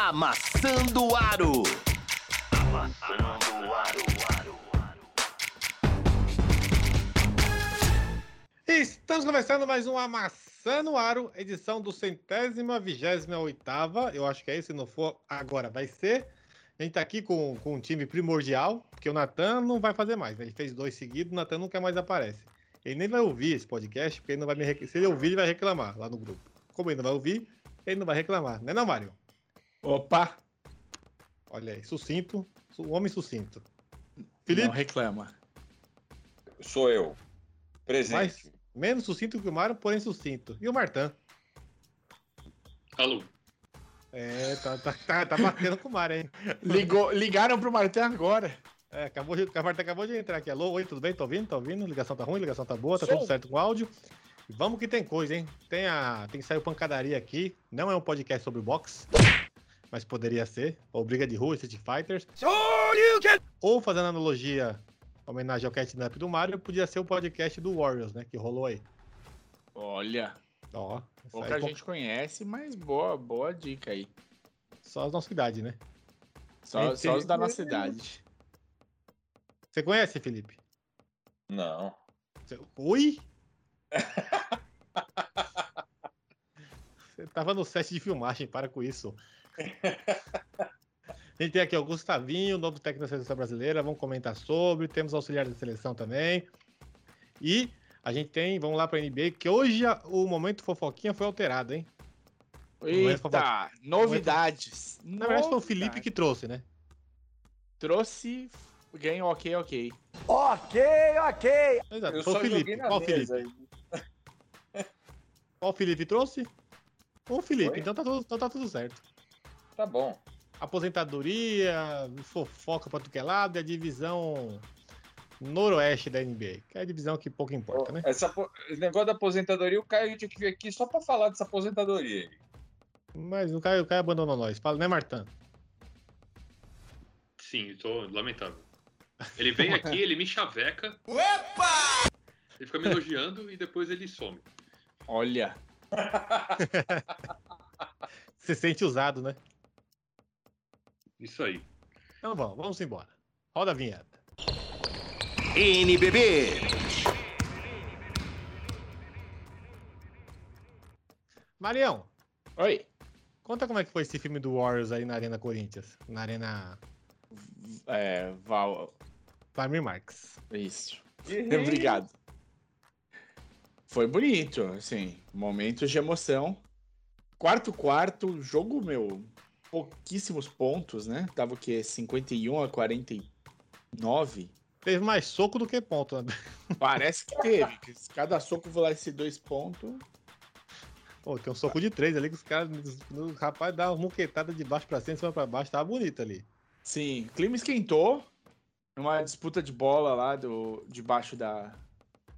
Amassando Aro. Amassando aro. Estamos começando mais um Amassando Aro, edição do centésima, vigésima oitava. Eu acho que é isso, se não for, agora vai ser. A gente tá aqui com, com um time primordial, porque o Natan não vai fazer mais. né? Ele fez dois seguidos, o Natan nunca mais aparece. Ele nem vai ouvir esse podcast, porque ele não vai me rec... Se ele ouvir, ele vai reclamar lá no grupo. Como ele não vai ouvir, ele não vai reclamar, né não, Mário? Opa, Olha aí, sucinto, o homem sucinto. não Felipe, reclama. Sou eu. Presente. mais, menos sucinto que o Mário, porém sucinto. E o Martan? Alô. É, tá, tá, tá, tá batendo com o Mário, hein? Ligou, ligaram pro Martin agora. É, acabou de, a Marta acabou de entrar aqui. Alô, oi, tudo bem? Tá ouvindo? Tá ouvindo? Ligação tá ruim, ligação tá boa, tá Som. tudo certo com o áudio. Vamos que tem coisa, hein? Tem, a, tem que sair o pancadaria aqui. Não é um podcast sobre boxe, mas poderia ser. Ou briga de rua, Street Fighters. Ou fazendo analogia, homenagem ao catnap do Mario, podia ser o podcast do Warriors, né? Que rolou aí. Olha, Ó, pouca aí, gente conhece, mas boa, boa dica aí. só as nossa idade, né? Só, só os da nossa idade. Você conhece, Felipe? Não. Você- Oi? Você tava no set de filmagem, para com isso. A gente tem aqui o Gustavinho, novo técnico da seleção brasileira, vamos comentar sobre. Temos auxiliar da seleção também. E a gente tem, vamos lá para a NBA, que hoje a- o momento fofoquinha foi alterado, hein? Eita, novidades. Na verdade, foi o Felipe que trouxe, né? trouxe. Ganho ok, ok. Exato, Eu foi só o Felipe. joguei na Qual mesa. Felipe? Qual Felipe trouxe? O Felipe, Foi? então tá, tudo, então tá tudo certo. Tá bom. aposentadoria, fofoca pra tu que é lado e a divisão noroeste da NBA, que é a divisão que pouco importa, né? Essa, esse negócio da aposentadoria, o Caio tinha que vir aqui só pra falar dessa aposentadoria. aí. Mas o Caio, o Caio abandonou nós. Fala, né, Martã? Sim, tô lamentável. Ele vem aqui, ele me chaveca. Ele fica me elogiando e depois ele some. Olha, Se sente usado, né? Isso aí. Então vamos, vamos embora. Roda a vinheta. NBB. Marião, oi. conta como é que foi esse filme do Warriors aí na Arena Corinthians, na Arena É, Val. Vladimir Marques. Isso. Obrigado. Foi bonito, assim, momentos de emoção. Quarto quarto, jogo, meu, pouquíssimos pontos, né? Tava o quê? 51 a 49? Teve mais soco do que ponto, né? Parece que teve. Cada soco valesse dois pontos. Pô, tem um soco de três ali que os caras. O rapaz dá uma muquetada de baixo pra cima, de cima pra baixo, tava bonito ali. Sim, o clima esquentou. Numa disputa de bola lá do, debaixo da,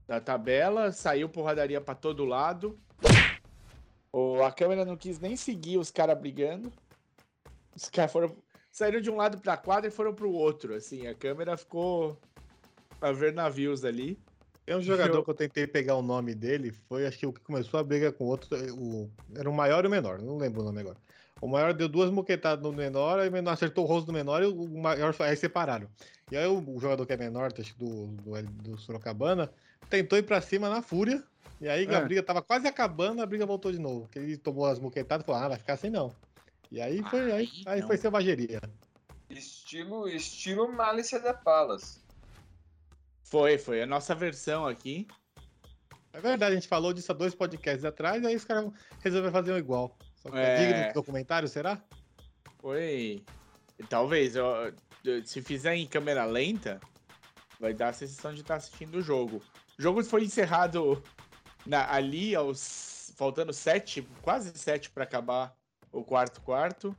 da tabela. Saiu porradaria pra todo lado. O, a câmera não quis nem seguir os caras brigando. Os caras foram. Saíram de um lado pra quadra e foram pro outro. Assim, a câmera ficou pra ver navios ali. Tem um jogador Eu- que eu tentei pegar o nome dele, foi acho que o que começou a briga com o outro, o, era o maior e o menor, não lembro o nome agora. O maior deu duas moquetadas no menor, aí o menor acertou o rosto do menor e o maior aí separaram. E aí o, o jogador que é menor, acho que do, do, do Sorocabana, tentou ir pra cima na fúria, e aí a É. briga tava quase acabando, a briga voltou de novo. Porque ele tomou as moquetadas e falou, ah, vai ficar assim não. E aí foi, aí, Aí aí foi selvageria. Estilo, estilo Malícia da Palas. Foi, foi a nossa versão aqui. É verdade, a gente falou disso há dois podcasts atrás, aí os caras resolveram fazer um igual. Só que é É. digno do documentário, será? Foi. Talvez, ó, se fizer em câmera lenta, vai dar a sensação de estar assistindo o jogo. O jogo foi encerrado na- ali aos faltando sete, quase sete para acabar o quarto quarto.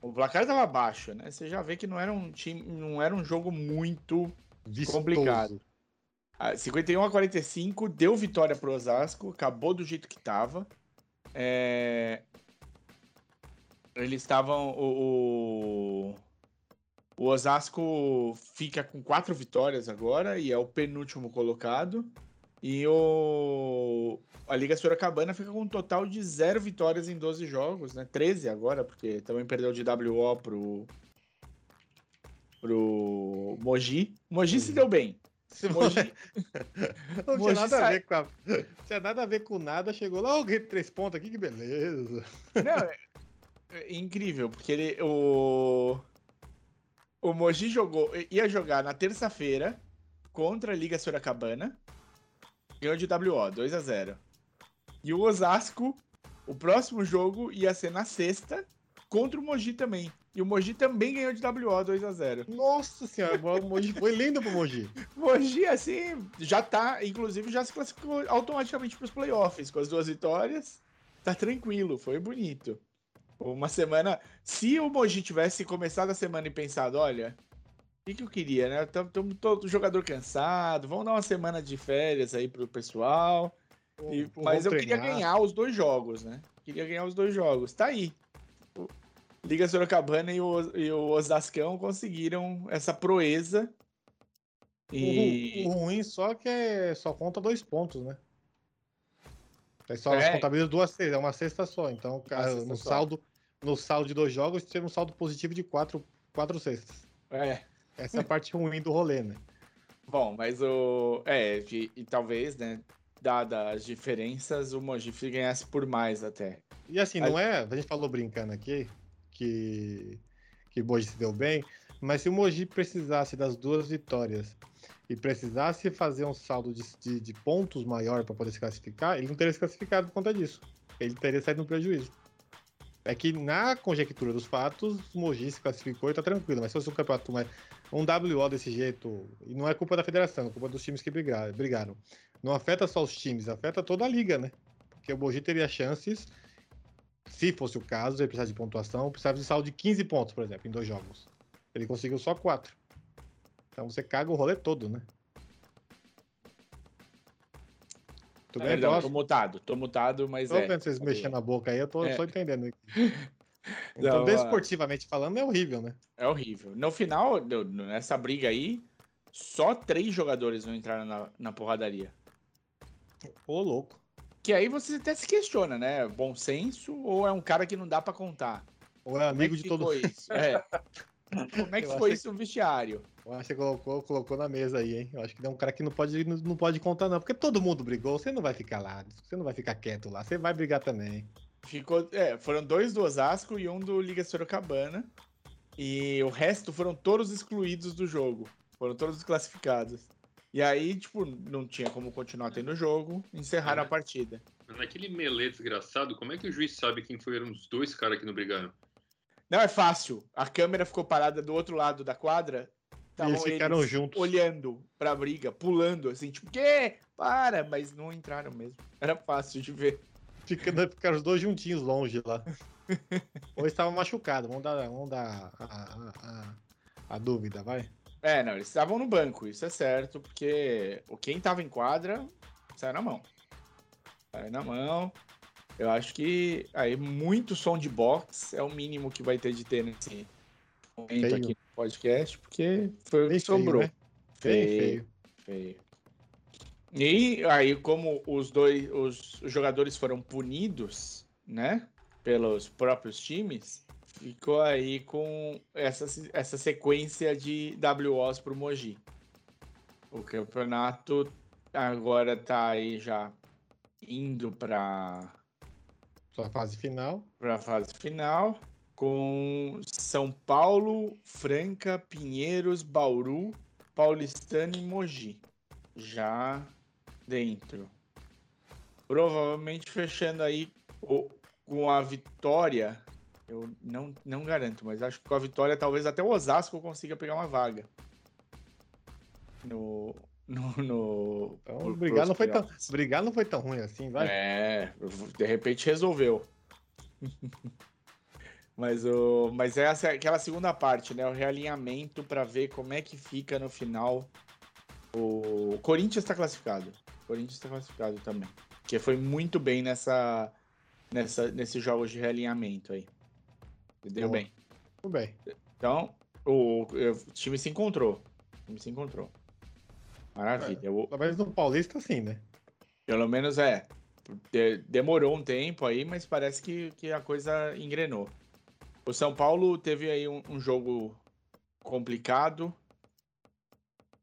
O placar tava baixo, né? Você já vê que não era um time, não era um jogo muito Vistoso. complicado. Ah, 51 a 45 deu vitória pro Osasco, acabou do jeito que tava. É, Eles estavam. O, o... o Osasco fica com quatro vitórias agora e é o penúltimo colocado. E o a Liga Sorocabana fica com um total de zero vitórias em 12 jogos, né? 13 agora, porque também perdeu de WO pro pro Mogi. Mogi se deu bem. Se Mogi, Não tinha Mogi nada a ver com a... tinha nada a ver com nada, chegou lá, o Grito três pontos aqui, que beleza. Não, é, é incrível, porque ele o o Mogi jogou, ia jogar na terça-feira contra a Liga Sorocabana. Ganhou de WO, 2 a 0. E o Osasco, o próximo jogo ia ser na sexta contra o Mogi também. E o Mogi também ganhou de WO 2 a 0. Nossa senhora, o Mogi foi lindo pro Mogi. Mogi, assim, já tá, inclusive já se classificou automaticamente para os playoffs com as duas vitórias. Tá tranquilo, foi bonito. Uma semana. Se o Mogi tivesse começado a semana e pensado, olha, que, que eu queria, né? Estamos todo jogador cansado, vamos dar uma semana de férias aí pro pessoal. E- mas eu queria ganhar os dois jogos, né? Queria ganhar os dois jogos. Tá aí. O Liga Sorocabana e o, e o Osascão conseguiram essa proeza. E. O, o ruim só que é, só conta dois pontos, né? É só É. contabiliza duas cestas, é uma cesta só. Então, cara, no só. saldo, no saldo de dois jogos, teve um saldo positivo de quatro, quatro cestas. É. Essa é a parte ruim do rolê, né? Bom, mas o. É, e, e talvez, né? Dadas as diferenças, o Mogife ganhasse por mais até. E assim, não é. A gente falou brincando aqui que, que o Mogi se deu bem, mas se o Mogi precisasse das duas vitórias e precisasse fazer um saldo de, de, de pontos maior para poder se classificar, ele não teria se classificado por conta disso. Ele teria saído no prejuízo. É que na conjectura dos fatos, o Mogi se classificou e tá tranquilo, mas se fosse um campeonato. Um WO desse jeito, e não é culpa da federação, é culpa dos times que brigaram. Não afeta só os times, afeta toda a liga, né? Porque o Mogi teria chances se fosse o caso, ele precisava de pontuação, precisava de saldo de 15 pontos, por exemplo, em dois jogos. Ele conseguiu só 4. Então você caga o rolê todo, né? Tudo Perdão, tô mutado, tô mutado, mas Tô é. vendo vocês mexendo a boca aí, eu tô, É. tô entendendo. Então, Não, desportivamente falando, é horrível, né? É horrível. No final, nessa briga aí, só três jogadores não entraram na, na porradaria. Ô, louco. Que aí você até se questiona, né? Bom senso ou é um cara que não dá pra contar? Ou é é amigo que de todo isso? É. Como é que Eu achei- isso no vestiário? Eu acho que você colocou, colocou na mesa aí, hein? Eu acho que é um cara que não pode, não, pode contar, não. Porque todo mundo brigou, você não vai ficar lá. Você não vai ficar quieto lá. Você vai brigar também. Ficou, é, foram dois do Osasco e um do Liga Sorocabana. E o resto foram todos excluídos do jogo. Foram todos desclassificados. E aí, tipo, não tinha como continuar tendo o jogo, encerraram É. a partida. Mas naquele melê desgraçado, como é que o juiz sabe quem foram os dois caras que não brigaram? Não é fácil. A câmera ficou parada do outro lado da quadra. E Estavam eles ficaram eles juntos. olhando pra briga, pulando, assim, tipo, quê? Para! Mas não entraram mesmo. Era fácil de ver. Ficando, ficaram os dois juntinhos longe lá. Ou estavam machucados. Vamos dar, vamos dar a, a, a, a dúvida, vai. É, não, eles estavam no banco, isso é certo, porque o quem tava em quadra saiu na mão. Saiu na mão. Eu acho que aí muito som de box é o mínimo que vai ter de ter nesse momento aqui podcast, porque foi o que feio, sobrou. né? Feio. feio. Feio. E aí, como os dois, os jogadores foram punidos, né, pelos próprios times, ficou aí com essa, essa sequência de WOs pro Mogi. O campeonato agora tá aí já indo para a fase final. para a fase final com São Paulo, Franca, Pinheiros, Bauru, Paulistano e Mogi. Já dentro. Provavelmente fechando aí com a vitória. Eu não, não garanto, mas acho que com a vitória talvez até o Osasco consiga pegar uma vaga. No. No. no Então, brigar não, foi tão, brigar não foi tão ruim assim, vai. É, de repente resolveu. mas o, mas é essa, aquela segunda parte, né? O realinhamento para ver como é que fica no final. O Corinthians está classificado. O Corinthians está classificado também, que foi muito bem nessa, nessa, nesses jogos de realinhamento aí. Deu Boa. bem. Bem. Então, o, o time se encontrou. O time se encontrou. Maravilha. O- Talvez no Paulista, sim, né? Pelo menos é. de- demorou um tempo aí, mas parece que, que a coisa engrenou. O São Paulo teve aí um, um jogo complicado,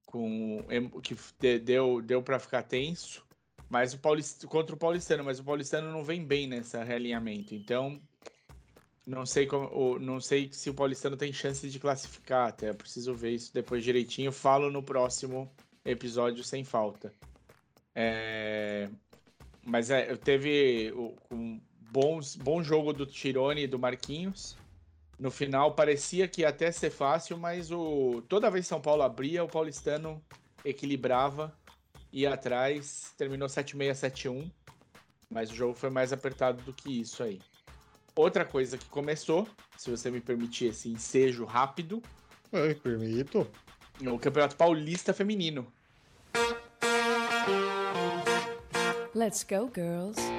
com que de- deu, deu para ficar tenso, mas o Paulista, contra o Paulistano, mas o Paulistano não vem bem nessa realinhamento. Então, não sei como, não sei se o Paulistano tem chance de classificar, até preciso ver isso depois direitinho. Falo no próximo episódio sem falta. É, mas é, teve um bons, bom jogo do Tirone e do Marquinhos. No final parecia que ia até ser fácil, mas o toda vez que São Paulo abria, o paulistano equilibrava, ia atrás, terminou 7-6, 7-1. Mas o jogo foi mais apertado do que isso aí. Outra coisa que começou, se você me permitir esse ensejo rápido, Eu permito. o Campeonato Paulista Feminino. Let's go, girls.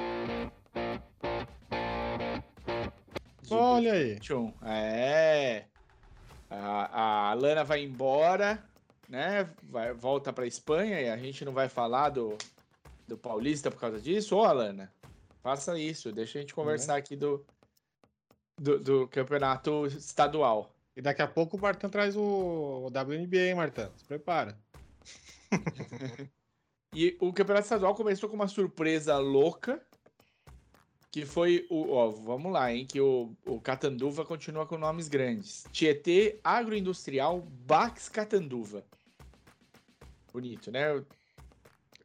Olha aí. 2021. É. A, a Lana vai embora, né? Vai, volta pra Espanha e a gente não vai falar do, do Paulista por causa disso. Ô, Alana, faça isso. Deixa a gente conversar aqui do, do, do campeonato estadual. E daqui a pouco o Martão traz o, o WNBA, hein, Martão? Se prepara. E o campeonato estadual começou com uma surpresa louca. Que foi o. Ó, vamos lá, hein? Que o, o Catanduva continua com nomes grandes: Tietê Agroindustrial Bax Catanduva. Bonito, né?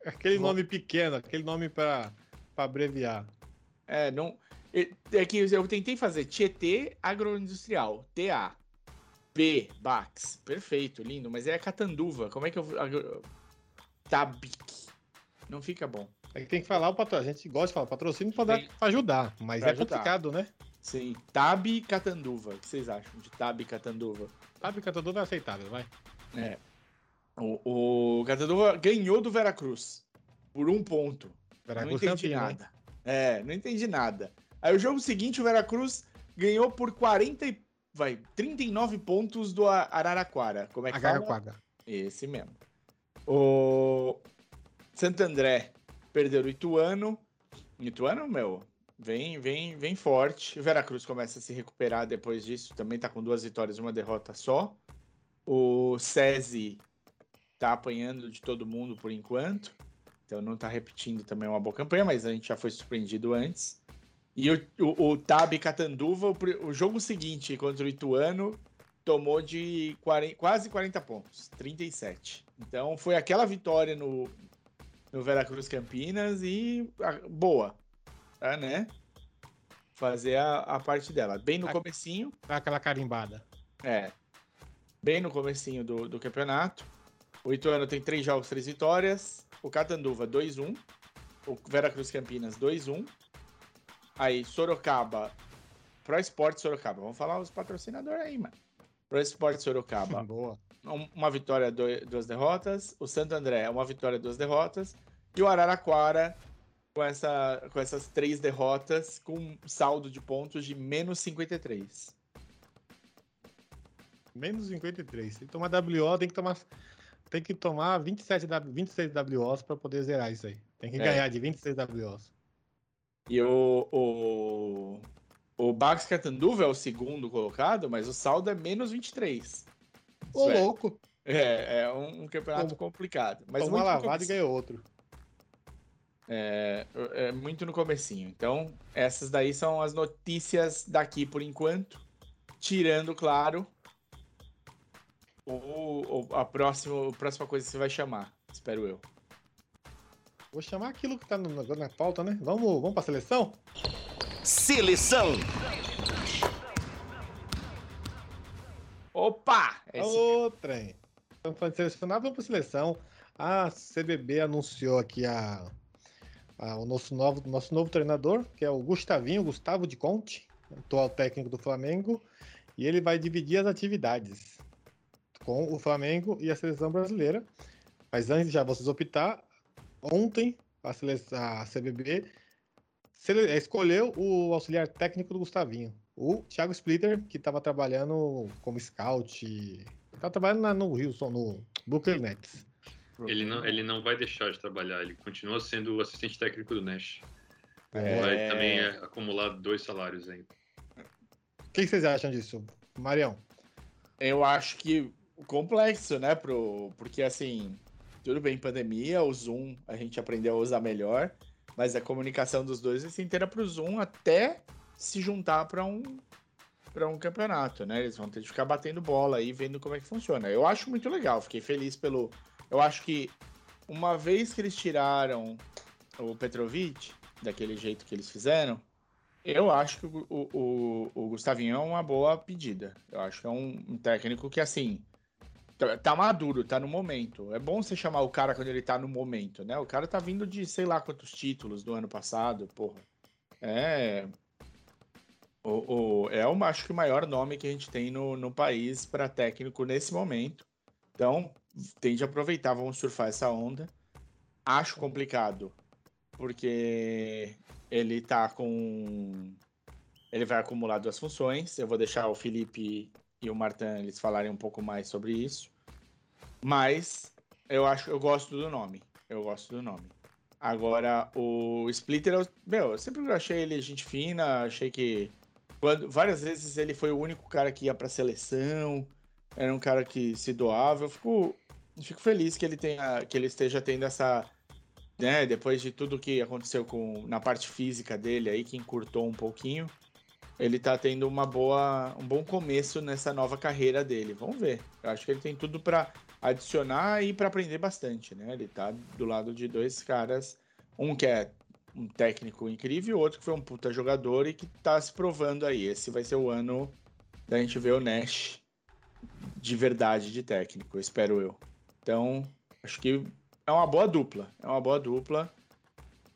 Aquele nome pequeno, aquele nome pra abreviar. É, não. É é que eu tentei fazer Tietê Agroindustrial, TA. B, Bax. Perfeito, lindo. Mas é Catanduva. Como é que eu. agro- Tabic. Não fica bom. É que tem que falar o patrocínio. A gente gosta de falar patrocínio pra ajudar, mas Pra é ajudar. complicado, né? Sim. Tab Catanduva. O que vocês acham de Tab Catanduva? Que tudo é aceitável, vai. É. O, o Catanduva ganhou do Veracruz. Por um ponto. Veracruz não entendi campeão, nada. É, não entendi nada. Aí o jogo seguinte, o Veracruz ganhou por 40 e... Vai, 39 pontos do Araraquara. Como é que fala? Agaraquaga. Esse mesmo. O Santo André perdeu o Ituano. Ituano, meu, vem, vem, vem forte. O Veracruz começa a se recuperar depois disso. Também tá com duas vitórias e uma derrota só. O SESI tá apanhando de todo mundo por enquanto. Então não tá repetindo também uma boa campanha, mas a gente já foi surpreendido antes. E o, o, o Tab Catanduva, o, o jogo seguinte contra o Ituano, tomou de 40 quase 40 pontos, 37. Então foi aquela vitória no, no Veracruz Campinas e boa, tá, né? Fazer a, a parte dela. Bem no comecinho, Dá aquela carimbada. é. Bem no comecinho do, do campeonato. O Ituano tem três jogos, três vitórias. O Catanduva, 2-1. O Veracruz Campinas, 2-1. Aí, Sorocaba. Pro Esporte Sorocaba. Vamos falar os patrocinadores aí, mano. Pro Esporte Sorocaba. Boa. um- uma vitória, duas derrotas. O Santo André, uma vitória, duas derrotas. E o Araraquara, com, essa, com essas três derrotas, com um saldo de pontos de menos 53. Menos 53. Se tomar WO, tem que tomar. Tem que tomar 27 W, 26 WOs pra poder zerar isso aí. Tem que É. ganhar de 26 WOs. E o, o, o Bax Catanduva é o segundo colocado, mas o saldo é menos 23. Ô, Isso é- louco! É, é um, um campeonato complicado. Mas uma lavada e ganhou outro. É, é muito no comecinho. Então, essas daí são as notícias daqui por enquanto. Tirando, claro, o, o- a, próxima, a próxima coisa que você vai chamar, espero eu. Vou chamar aquilo que tá no, na pauta, né? Vamos, vamos pra seleção? Seleção. Opa! Esse- Ô, trem. Estamos falando de selecionar, vamos pra seleção. A CBB anunciou aqui a, a- o nosso novo, nosso novo treinador, que é o Gustavinho, Gustavo de Conte, atual técnico do Flamengo, e ele vai dividir as atividades com o Flamengo e a seleção brasileira. Mas antes já vocês optar, ontem a, seleção, a CBB escolheu o auxiliar técnico do Gustavinho, o Thiago Splitter, que estava trabalhando como scout, estava trabalhando na- no Rio, no Brooklyn Nets. Ele não, ele não vai deixar de trabalhar, ele continua sendo o assistente técnico do Nash. É. Vai também é, acumular dois salários ainda. O que vocês acham disso? Marião. Eu acho que complexo, né? Pro, porque assim, tudo bem, pandemia, o Zoom a gente aprendeu a usar melhor, mas a comunicação dos dois vai ser inteira pro Zoom até se juntar para um para um campeonato, né? Eles vão ter que ficar batendo bola aí, vendo como é que funciona. Eu acho muito legal, fiquei feliz pelo. Eu acho que uma vez que eles tiraram o Petrovic, daquele jeito que eles fizeram, eu acho que o, o, o, Gustavinho é uma boa pedida. Eu acho que é um, um técnico que, assim, tá, tá maduro, tá no momento. É bom você chamar o cara quando ele tá no momento, né? O cara tá vindo de sei lá quantos títulos do ano passado, porra. É. O, o, é o, acho que o maior nome que a gente tem no, no país para técnico nesse momento. Então, tem de aproveitar, vamos surfar essa onda. Acho complicado, porque ele tá com. Ele vai acumular duas funções. Eu vou deixar o Felipe e o Martin eles falarem um pouco mais sobre isso. Mas eu acho eu gosto do nome. Eu gosto do nome. Agora, o Splitter, eu, meu, eu sempre achei ele gente fina, achei que quando, várias vezes ele foi o único cara que ia pra seleção, era um cara que se doava. Eu fico, fico feliz que ele tenha, que ele esteja tendo essa, né, depois de tudo que aconteceu com na parte física dele aí que encurtou um pouquinho, ele tá tendo uma boa, um bom começo nessa nova carreira dele. Vamos ver. Eu acho que ele tem tudo para adicionar e para aprender bastante, né? Ele tá do lado de dois caras, um que é um técnico incrível, outro que foi um puta jogador e que tá se provando aí. Esse vai ser o ano da gente ver o Nash de verdade de técnico, espero eu. Então, acho que é uma boa dupla. É uma boa dupla.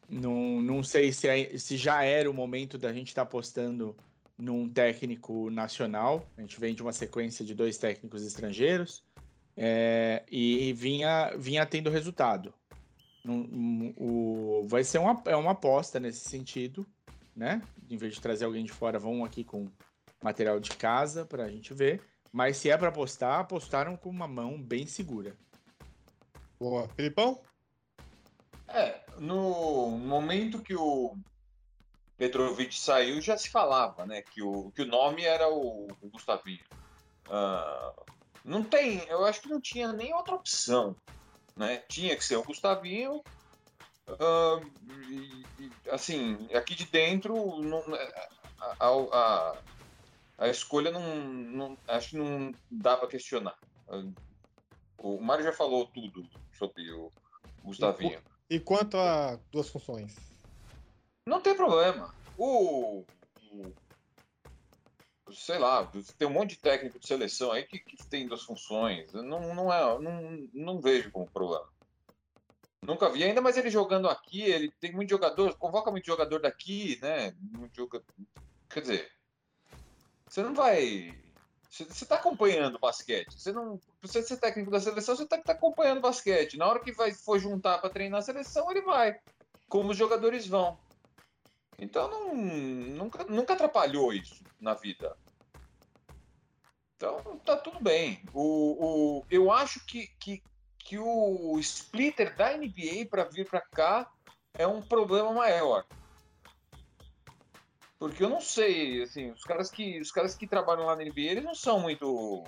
Não, não sei se, é, se já era o momento da gente estar tá apostando num técnico nacional. A gente vem de uma sequência de dois técnicos estrangeiros é, e vinha, vinha tendo resultado. Um, o, vai ser uma, é uma aposta nesse sentido, né? Em vez de trazer alguém de fora, vão aqui com material de casa para a gente ver. Mas se é para apostar, apostaram com uma mão bem segura. Boa. Filipão? É, no momento que o Petrovic saiu, já se falava, né? Que o, que o nome era o, o Gustavinho. Uh, não tem, eu acho que não tinha nem outra opção né? Tinha que ser o Gustavinho. Uh, assim, aqui de dentro, não, a, a, a, escolha não, não, acho que não dá para questionar. O Mário já falou tudo sobre o Gustavinho. E, e quanto a duas funções? Não tem problema. O, o sei lá, tem um monte de técnico de seleção aí que, que tem duas funções. Não, não, é, não, não vejo como problema. Nunca vi ainda, mas ele jogando aqui, ele tem muito jogador, convoca muito jogador daqui, né? Muito jogador, quer dizer, você não vai. Você está acompanhando o basquete. Você não. Você ser técnico da seleção, você está tá acompanhando o basquete. Na hora que vai, for juntar para treinar a seleção, ele vai. Como os jogadores vão. Então não, nunca, nunca atrapalhou isso na vida. Então tá tudo bem. O, o, eu acho que, que, que o splitter da NBA para vir para cá é um problema maior. Porque eu não sei, assim, os caras que, os caras que trabalham lá na NBA, eles não são muito.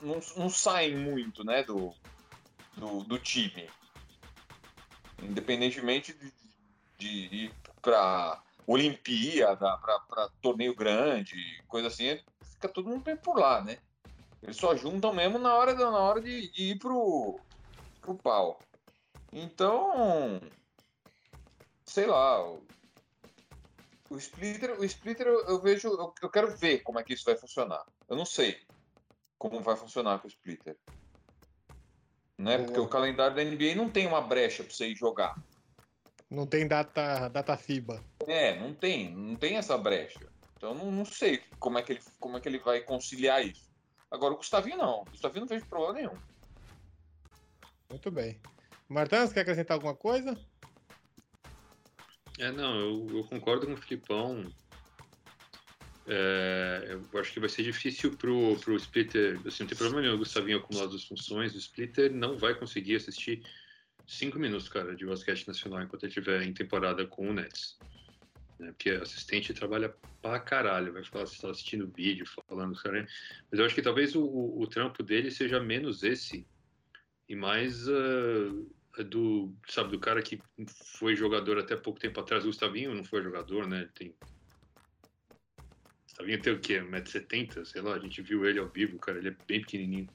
Não, não saem muito, né, do, do, do time. Independentemente de, de ir para Olimpíada, para torneio grande, coisa assim, fica todo mundo bem por lá, né? Eles só juntam mesmo na hora, na hora de, de ir pro, pro pau. Então, sei lá, o, Splitter, o Splitter eu, eu vejo, eu, eu, quero ver como é que isso vai funcionar. Eu não sei como vai funcionar com o Splitter. Né? Porque o calendário da NBA não tem uma brecha para você ir jogar. Não tem data, data FIBA. É, não tem, não tem essa brecha. Então não, não sei como é, que ele, como é que ele vai conciliar isso. Agora o Gustavinho não. O Gustavinho não vejo problema nenhum. Muito bem. Martins, quer acrescentar alguma coisa? É, não, eu, eu concordo com o Filipão. É, eu acho que vai ser difícil pro, pro Splitter. Assim, não tem problema nenhum o Gustavinho acumular as funções. O Splitter não vai conseguir assistir cinco minutos, cara, de basquete nacional enquanto ele estiver em temporada com o Nets. Né? Porque assistente trabalha pra caralho, vai ficar assistindo vídeo, falando, cara. Mas eu acho que talvez o, o, o trampo dele seja menos esse e mais uh, do, sabe, do cara que foi jogador até pouco tempo atrás. O Gustavinho não foi jogador, né? Ele tem Gustavinho tem o quê? 1,70m? Sei lá, a gente viu ele ao vivo, cara, ele é bem pequenininho.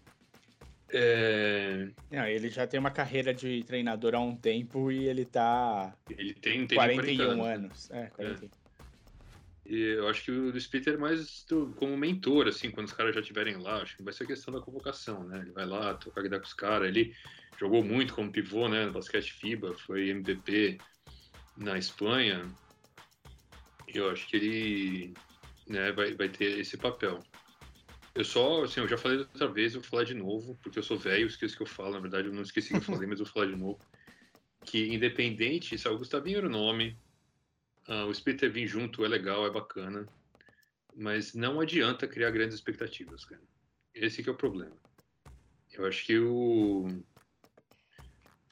É... Não, ele já tem uma carreira de treinador há um tempo e ele tá. Ele tem, tem 41 anos. Né? É, 40. É. E eu acho que o Splitter é mais do, como mentor, assim, quando os caras já estiverem lá. Acho que vai ser questão da convocação, né? Ele vai lá, tocar ideia com os caras. Ele jogou muito como pivô, né? No basquete FIBA, foi MVP na Espanha. Eu acho que ele né, vai, vai ter esse papel. Eu só, assim, eu já falei outra vez, eu vou falar de novo, porque eu sou velho, esqueço que eu falo, na verdade eu não esqueci que eu falei, mas eu vou falar de novo. Que independente, se o Gustavinho era o nome, uh, o Splitter vir junto é legal, é bacana, mas não adianta criar grandes expectativas, cara. Esse que é o problema. Eu acho que o...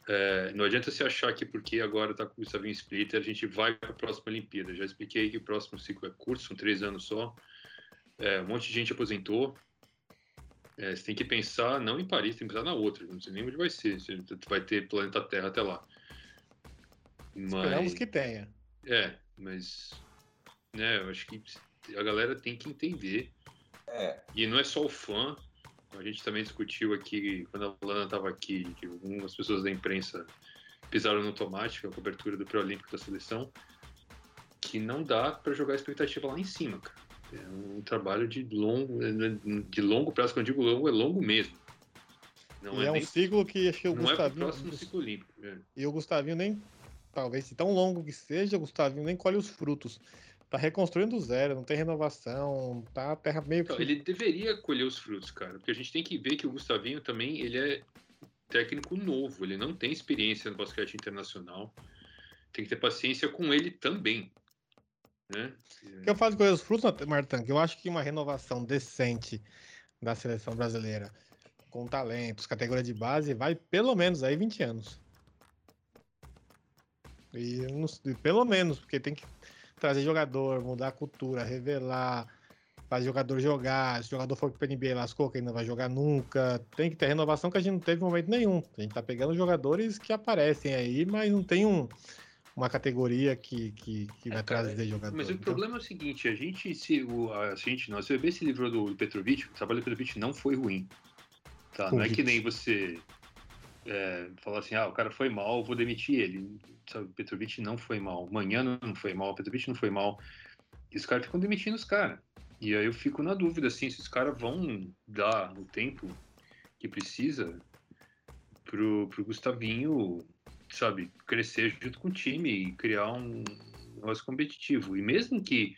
É, não adianta se achar que porque agora está com o Gustavinho Splitter, a gente vai para a próxima Olimpíada. Já expliquei que o próximo ciclo é curto, são três anos só. É, um monte de gente aposentou. É, você tem que pensar não em Paris, tem que pensar na outra. Não sei nem onde vai ser. Você vai ter planeta Terra até lá. Mas, Esperamos que tenha. É, mas né, eu acho que a galera tem que entender. É. E não é só o fã. A gente também discutiu aqui, quando a Lana estava aqui, que algumas pessoas da imprensa pisaram no tomate, a cobertura do pré-olímpico da seleção, que não dá para jogar a expectativa lá em cima, cara. É um trabalho de longo, de longo prazo. Quando eu digo longo, é longo mesmo. Não e é, é um ciclo que acho que o não Gustavinho. É o próximo ciclo olímpico. É. E o Gustavinho nem, talvez, tão longo que seja, o Gustavinho nem colhe os frutos. Tá reconstruindo do zero, não tem renovação, tá a terra meio que. Ele deveria colher os frutos, cara, porque a gente tem que ver que o Gustavinho também ele é técnico novo, ele não tem experiência no basquete internacional. Tem que ter paciência com ele também. Né? Que eu falo de coisas frutos, Martão, que eu acho que uma renovação decente da seleção brasileira, com talentos, categoria de base, vai pelo menos aí 20 anos. E pelo menos, porque tem que trazer jogador, mudar a cultura, revelar, fazer jogador jogar. Se o jogador for pro PNB lascou, que ele não vai jogar nunca. Tem que ter renovação que a gente não teve em momento nenhum. A gente tá pegando jogadores que aparecem aí, mas não tem um uma categoria que, que, que vai é, trazer jogador. Mas o então... problema é o seguinte, a gente, se o, a gente, nós, você vê esse livro do Petrovic, o trabalho do Petrovic não foi ruim. Tá? Não é que nem você é, falar assim, ah, o cara foi mal, vou demitir ele. Sabe, Petrovic não foi mal, Manhã não foi mal, Petrovic não foi mal. E os caras ficam demitindo os caras. E aí eu fico na dúvida, assim, se os caras vão dar o tempo que precisa pro, pro Gustavinho sabe, crescer junto com o time e criar um negócio competitivo. E mesmo que,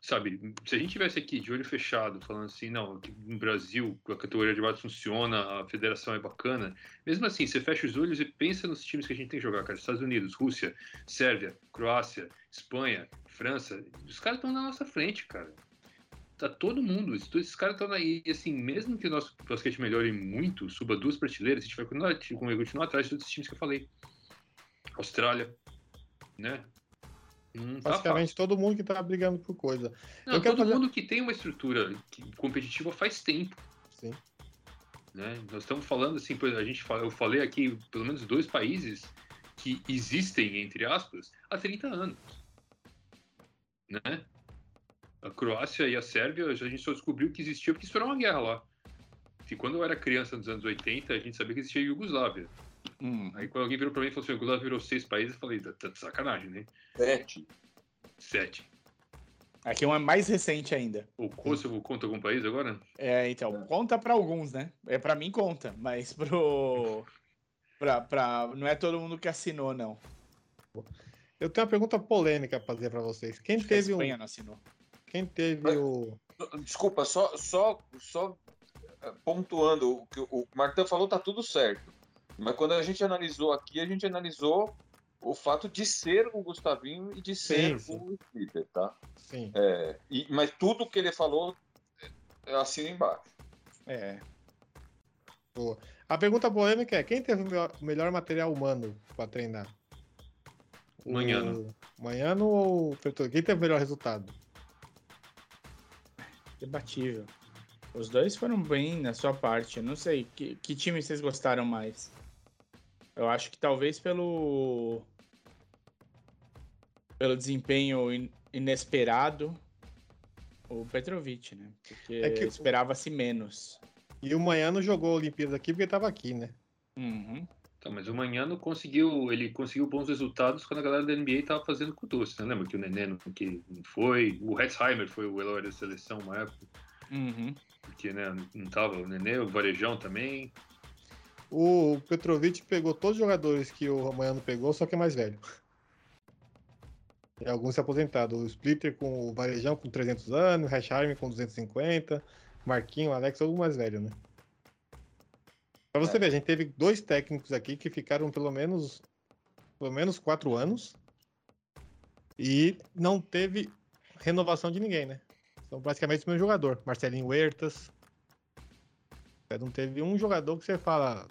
sabe, se a gente tivesse aqui de olho fechado, falando assim, não, no Brasil a categoria de base funciona, a federação é bacana, mesmo assim, você fecha os olhos e pensa nos times que a gente tem que jogar, cara, Estados Unidos, Rússia, Sérvia, Croácia, Espanha, França, os caras estão na nossa frente, cara. Tá todo mundo, esses caras estão aí, assim, mesmo que o nosso basquete melhore muito, suba duas prateleiras, a gente vai continuar, continuar atrás de todos esses times que eu falei. Austrália, né? Hum, Basicamente tá todo mundo que tá brigando por coisa. Não, todo fazer... mundo que tem uma estrutura competitiva faz tempo. Sim. Né? Nós estamos falando assim, a gente eu falei aqui pelo menos dois países que existem entre aspas há 30 anos, né? a Croácia e a Sérvia, a gente só descobriu que existia porque estourou uma guerra lá. E quando eu era criança nos anos 80, a gente sabia que existia a Iugoslávia. Hum. Aí quando alguém virou pra mim e falou assim, a Iugoslávia virou seis países, eu falei, tá, tá de sacanagem, né? Sete. Sete. Aqui é uma mais recente ainda. O Kosovo conta algum país agora? É, então, conta para alguns, né? É para mim conta, mas pro pra, pra... não é todo mundo que assinou não. Eu tenho uma pergunta polêmica para fazer para vocês. Quem Acho teve que a Espanha um não assinou. Quem teve o. Desculpa, só, só, só pontuando, o que o Martin falou tá tudo certo. Mas quando a gente analisou aqui, a gente analisou o fato de ser o Gustavinho e de ser sim. o Splitter, tá? Sim. É, e- mas tudo que ele falou, eu assino embaixo. É. A pergunta polêmica é: quem teve o melhor, material humano para treinar? O- Manhano. Manhano ou Quem teve o melhor resultado? Debatível. Os dois foram bem na sua parte. Eu não sei, que, que time vocês gostaram mais? Eu acho que talvez pelo. Pelo desempenho in- inesperado, o Petrovic, né? Porque É que o- esperava-se menos. E o Manhano jogou a Olimpíada aqui porque estava aqui, né? Uhum. Então, mas o Manhano conseguiu, ele conseguiu bons resultados quando a galera da NBA estava fazendo com o Doce. Né? Lembra que o Nenê não, que não foi, o Hetzheimer foi o herói da seleção uma época, Uhum. porque né, não tava o Nenê, o Varejão também. O Petrovic pegou todos os jogadores que o Manhano pegou, só que é mais velho. E alguns se aposentaram. O Splitter com o Varejão com 300 anos, o Hashime com 250, Marquinho, Alex, todo mais velho, né? Pra você É. ver, a gente teve dois técnicos aqui que ficaram pelo menos pelo menos quatro anos e não teve renovação de ninguém, né? São praticamente o mesmo jogador. Marcelinho Huertas. É, Não teve um jogador que você fala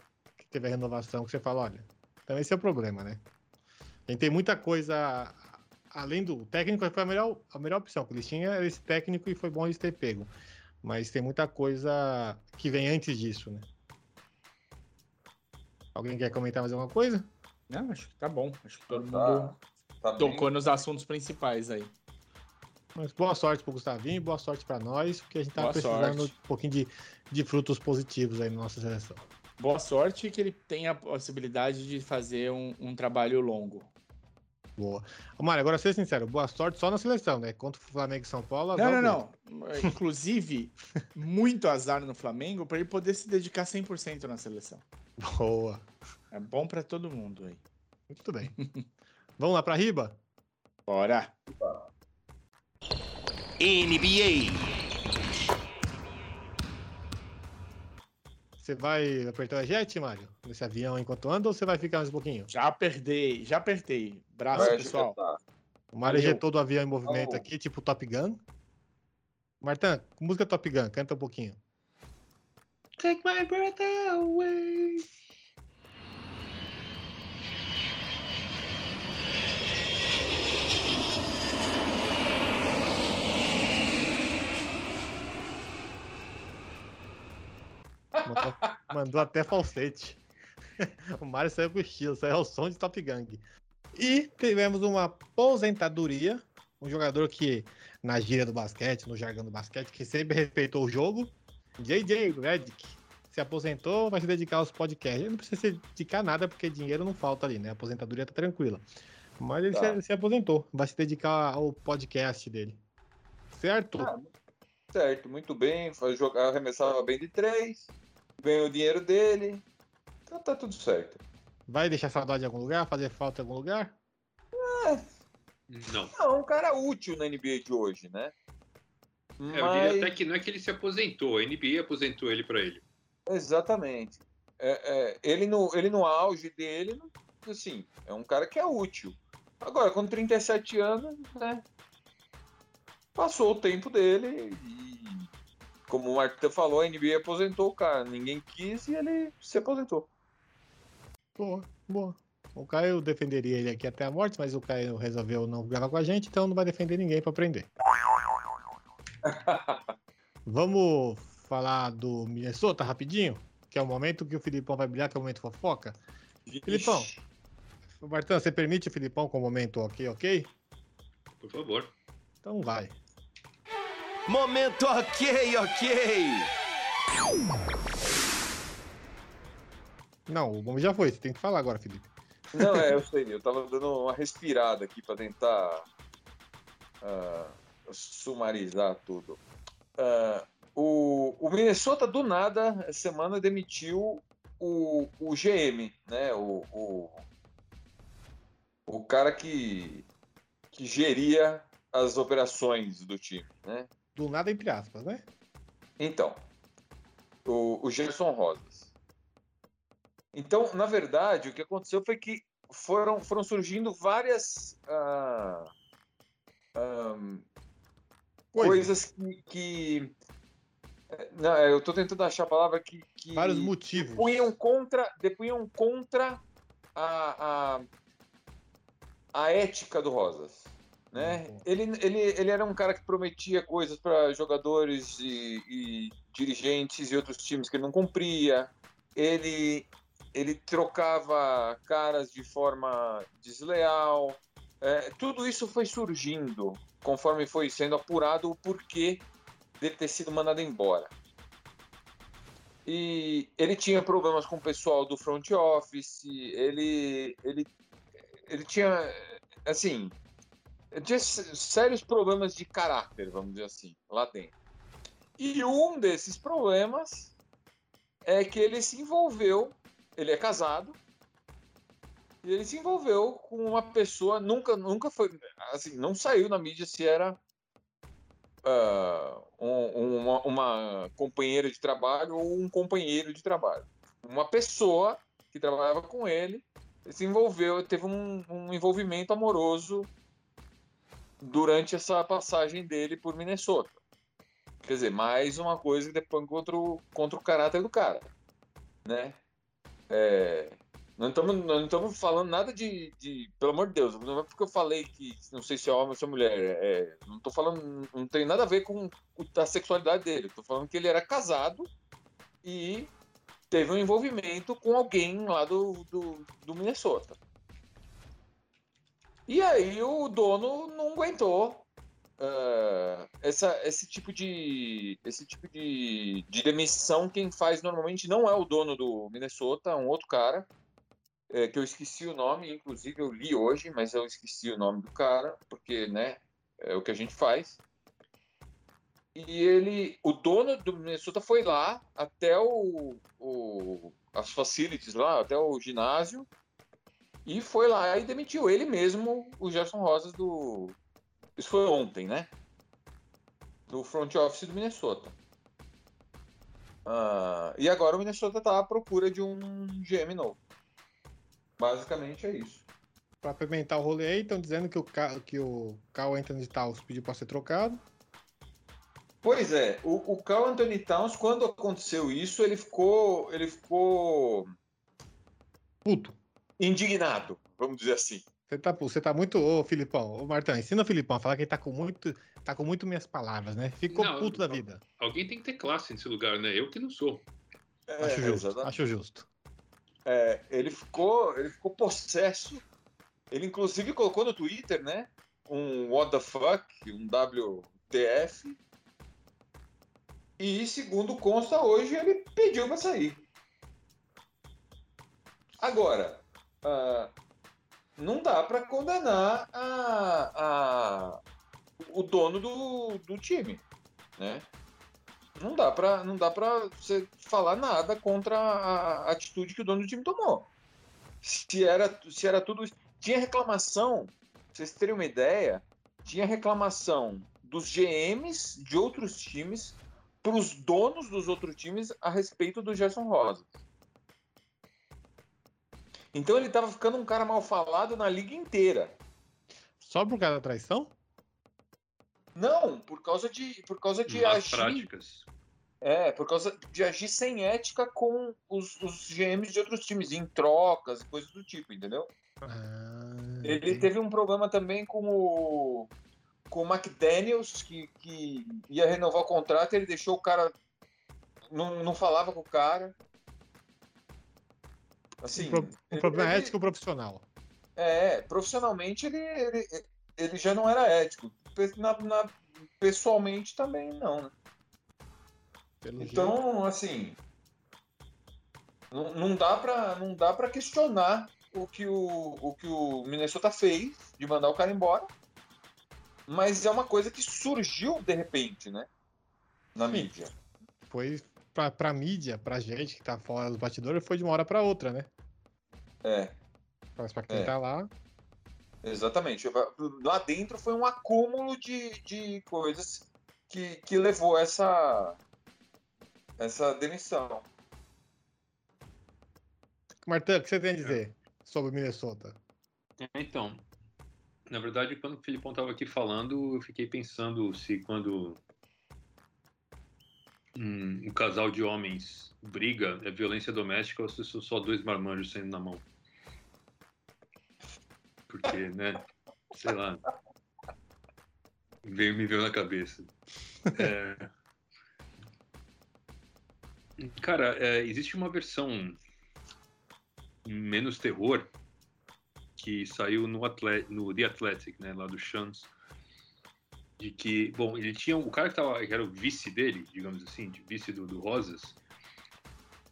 que teve a renovação, que você fala, olha, então esse é o problema, né? A gente tem muita coisa além do técnico, foi a melhor, a melhor opção que eles tinham era esse técnico e foi bom eles ter pego. Mas tem muita coisa que vem antes disso, né? Alguém quer comentar mais alguma coisa? Não, acho que tá bom. Acho que todo mundo Tá, tá bem. tocou nos assuntos principais aí. Mas boa sorte pro Gustavinho, boa sorte para nós, porque a gente tá Boa precisando sorte. um pouquinho de, de frutos positivos aí na nossa seleção. Boa sorte que ele tenha a possibilidade de fazer um, um trabalho longo. Boa. Mário, agora ser sincero, boa sorte só na seleção, né? Contra o Flamengo e São Paulo. Não, azar não, não. Inclusive, muito azar no Flamengo para ele poder se dedicar 100% na seleção. Boa. É bom para todo mundo aí. Muito bem. Vamos lá pra Riba? Bora. NBA. Você vai apertar o jet, Mário? Nesse avião enquanto anda ou você vai ficar mais um pouquinho? Já apertei, já apertei. Braço, Vai, pessoal. tá. O Mário ejetou do avião em movimento aqui, tipo Top Gun. Martã, música Top Gun, canta um pouquinho. Take my breath away. Mandou, mandou até falsete. o Mário saiu com estilo, saiu ao som de Top Gang. E tivemos uma aposentadoria. Um jogador que, na gíria do basquete, no jargão do basquete, que sempre respeitou o jogo. JJ Redick. Se aposentou, vai se dedicar aos podcasts. Ele não precisa se dedicar a nada, porque dinheiro não falta ali, né? A aposentadoria tá tranquila. Mas ele Tá. se, se aposentou. Vai se dedicar ao podcast dele. Certo? Ah, Certo, muito bem. Jogar, arremessava bem de três. Ganhou o dinheiro dele. Então tá tudo certo. Vai deixar saudade em algum lugar? Fazer falta em algum lugar? Não. Não, um cara útil na NBA de hoje, né? É, eu diria Mas- até que não é que ele se aposentou, a NBA aposentou ele pra ele. Exatamente. É, é, ele, no, ele no auge dele, assim, é um cara que é útil. Agora, com 37 anos, né? Passou o tempo dele e, como o Marta falou, a NBA aposentou o cara. Ninguém quis e ele se aposentou. Boa, boa. O Caio defenderia ele aqui até a morte, mas o Caio resolveu não gravar com a gente, então não vai defender ninguém pra aprender. Vamos falar do Minnesota rapidinho? Que é o momento que o Filipão vai brilhar, que é o momento fofoca. Filipão. Martão, você permite o Filipão com o momento ok, ok? Por favor. Então vai. Momento ok, ok. Não, o momento já foi, você tem que falar agora, Felipe. Não, é, eu sei, eu tava dando uma respirada aqui pra tentar ah, sumarizar tudo. Ah, o, o Minnesota, do nada, essa semana demitiu o, o GM, né? O, o, o cara que, que geria as operações do time, né? Do nada, entre aspas, né? Então, o, o Gerson Rosas. Então, na verdade, o que aconteceu foi que foram, foram surgindo várias ah, Coisa. coisas que, que- eh, não, eu estou tentando achar a palavra que, que Vários motivos. depunham contra, depunham contra a, a, a ética do Rosas. Né? Ele, ele, ele era um cara que prometia coisas para jogadores e, e dirigentes e outros times que ele não cumpria. Ele, ele trocava caras de forma desleal. É, tudo isso foi surgindo conforme foi sendo apurado o porquê dele ter sido mandado embora. E ele tinha problemas com o pessoal do front office, ele, ele, ele tinha, assim, tinha sérios problemas de caráter, vamos dizer assim, lá dentro. E um desses problemas é que ele se envolveu, ele é casado, e ele se envolveu com uma pessoa, nunca, nunca foi, assim, não saiu na mídia se era ah, um- uma, uma companheira de trabalho ou um companheiro de trabalho. Uma pessoa que trabalhava com ele se envolveu, teve um, um envolvimento amoroso durante essa passagem dele por Minnesota. Quer dizer, mais uma coisa que depois contra o, contra o caráter do cara, né? É, não estamos não estamos falando nada de, de- pelo amor de Deus, não é porque eu falei que não sei se é homem ou se é mulher, é, não tô falando, não tem nada a ver com a sexualidade dele, tô falando que ele era casado e teve um envolvimento com alguém lá do, do, do Minnesota. E aí o dono não aguentou ah, essa, esse tipo de esse tipo de, de demissão quem faz normalmente não é o dono do Minnesota, é um outro cara é, que eu esqueci o nome, inclusive eu li hoje, mas eu esqueci o nome do cara porque né é o que a gente faz. E ele, o dono do Minnesota foi lá até o, o as facilities lá, até o ginásio e foi lá e demitiu ele mesmo, o Gerson Rosas do isso foi ontem, né? Do front office do Minnesota. Ah, e agora o Minnesota tá à procura de um GM novo. Basicamente é isso. Pra apimentar o rolê aí, estão dizendo que o, Ca- que o Carl Anthony Towns pediu pra ser trocado. Pois é, o, o Carl Anthony Towns, quando aconteceu isso, ele ficou, ele ficou Puto. Indignado, vamos dizer assim. Você tá, você tá muito. Ô, Filipão, ô, Martão, ensina o Filipão a falar que ele tá com muito. Tá com muito minhas palavras, né? Ficou Não, puto da vida. Alguém tem que ter classe nesse lugar, né? Eu que não sou. É, Acho justo. exatamente. Acho justo. É, ele ficou, ele ficou possesso. Ele inclusive colocou no Twitter, né? Um what the fuck, um WTF. E segundo consta hoje, ele pediu para sair. Agora, ah, não dá para condenar a, a- o dono do, do time, né? Não dá para não dá para você falar nada contra a atitude que o dono do time tomou. Se era se era tudo tinha reclamação, pra vocês terem uma ideia, tinha reclamação dos GMs de outros times para os donos dos outros times a respeito do Gerson Rosa. Então ele tava ficando um cara mal falado na liga inteira. Só por causa da traição? Não, por causa de por causa de Más agir práticas. É, por causa de agir sem ética com os, os GMs de outros times, em trocas e coisas do tipo, entendeu? Ah, Ele entendi. teve um problema também com o, com o McDaniels, que, que ia renovar o contrato, ele deixou o cara. Não, não falava com o cara. Assim, um, pro- problema ele- ético profissional. É, profissionalmente ele, ele, ele já não era ético. Na- na- pessoalmente também não, né? Pelo jeito. Então, assim, não, não dá para não dá para questionar o que o, o que o Minnesota fez de mandar o cara embora, mas é uma coisa que surgiu de repente, né? Na Sim. mídia. Foi pra, pra mídia, pra gente que tá fora dos bastidores, foi de uma hora pra outra, né? É, Mas pra quem É. tá lá. exatamente. Lá dentro foi um acúmulo de, de coisas que, que levou essa essa demissão. Martão, o que você tem a dizer sobre Minnesota? É, Então, na verdade, quando o Filipão estava aqui falando, eu fiquei pensando se quando um, um casal de homens briga, é violência doméstica ou se são só dois marmanjos saindo na mão. Porque, né? Sei lá. Veio, me veio na cabeça. É, Cara, é, existe uma versão menos terror que saiu no, Atle no The Athletic, né, lá do Shams, de que, bom, ele tinha o cara que, tava, que era o vice dele, digamos assim, de vice do, do Rosas,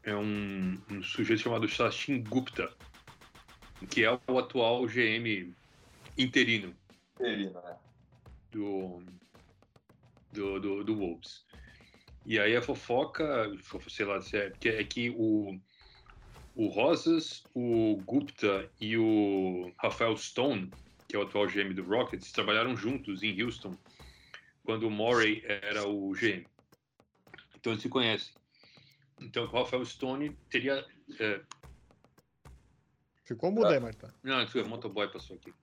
é um, um sujeito chamado Sachin Gupta, que é o atual GM interino Ele, né? do, do, do, do Wolves. E aí a fofoca, fo- sei lá é, que é que o, o Rosas, o Gupta e o Rafael Stone, que é o atual GM do Rockets, trabalharam juntos em Houston quando o Morey era o GM. Então eles se conhecem. Então o Rafael Stone teria. é, Ficou mudo aí, Marta. não, desculpa, o motoboy passou aqui.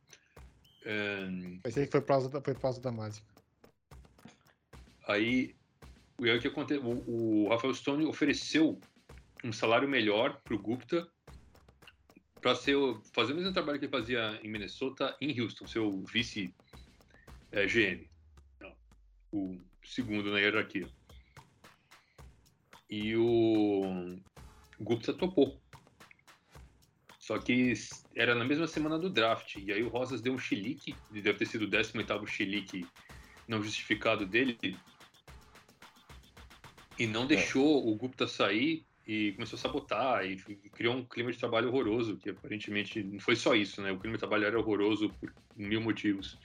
É, Pensei que foi pausa da, foi pausa da mágica. Aí, e aí o que aconteceu? O, o Rafael Stone ofereceu um salário melhor para o Gupta para ser fazer o mesmo trabalho que ele fazia em Minnesota, em Houston, ser o vice eh, GM, o segundo na hierarquia. E o Gupta topou. Só que era na mesma semana do draft. E aí o Rosas deu um chilique, deve ter sido o 18º chilique não justificado dele, e não deixou o Gupta sair e começou a sabotar e criou um clima de trabalho horroroso, que aparentemente não foi só isso, né? O clima de trabalho era horroroso por mil motivos.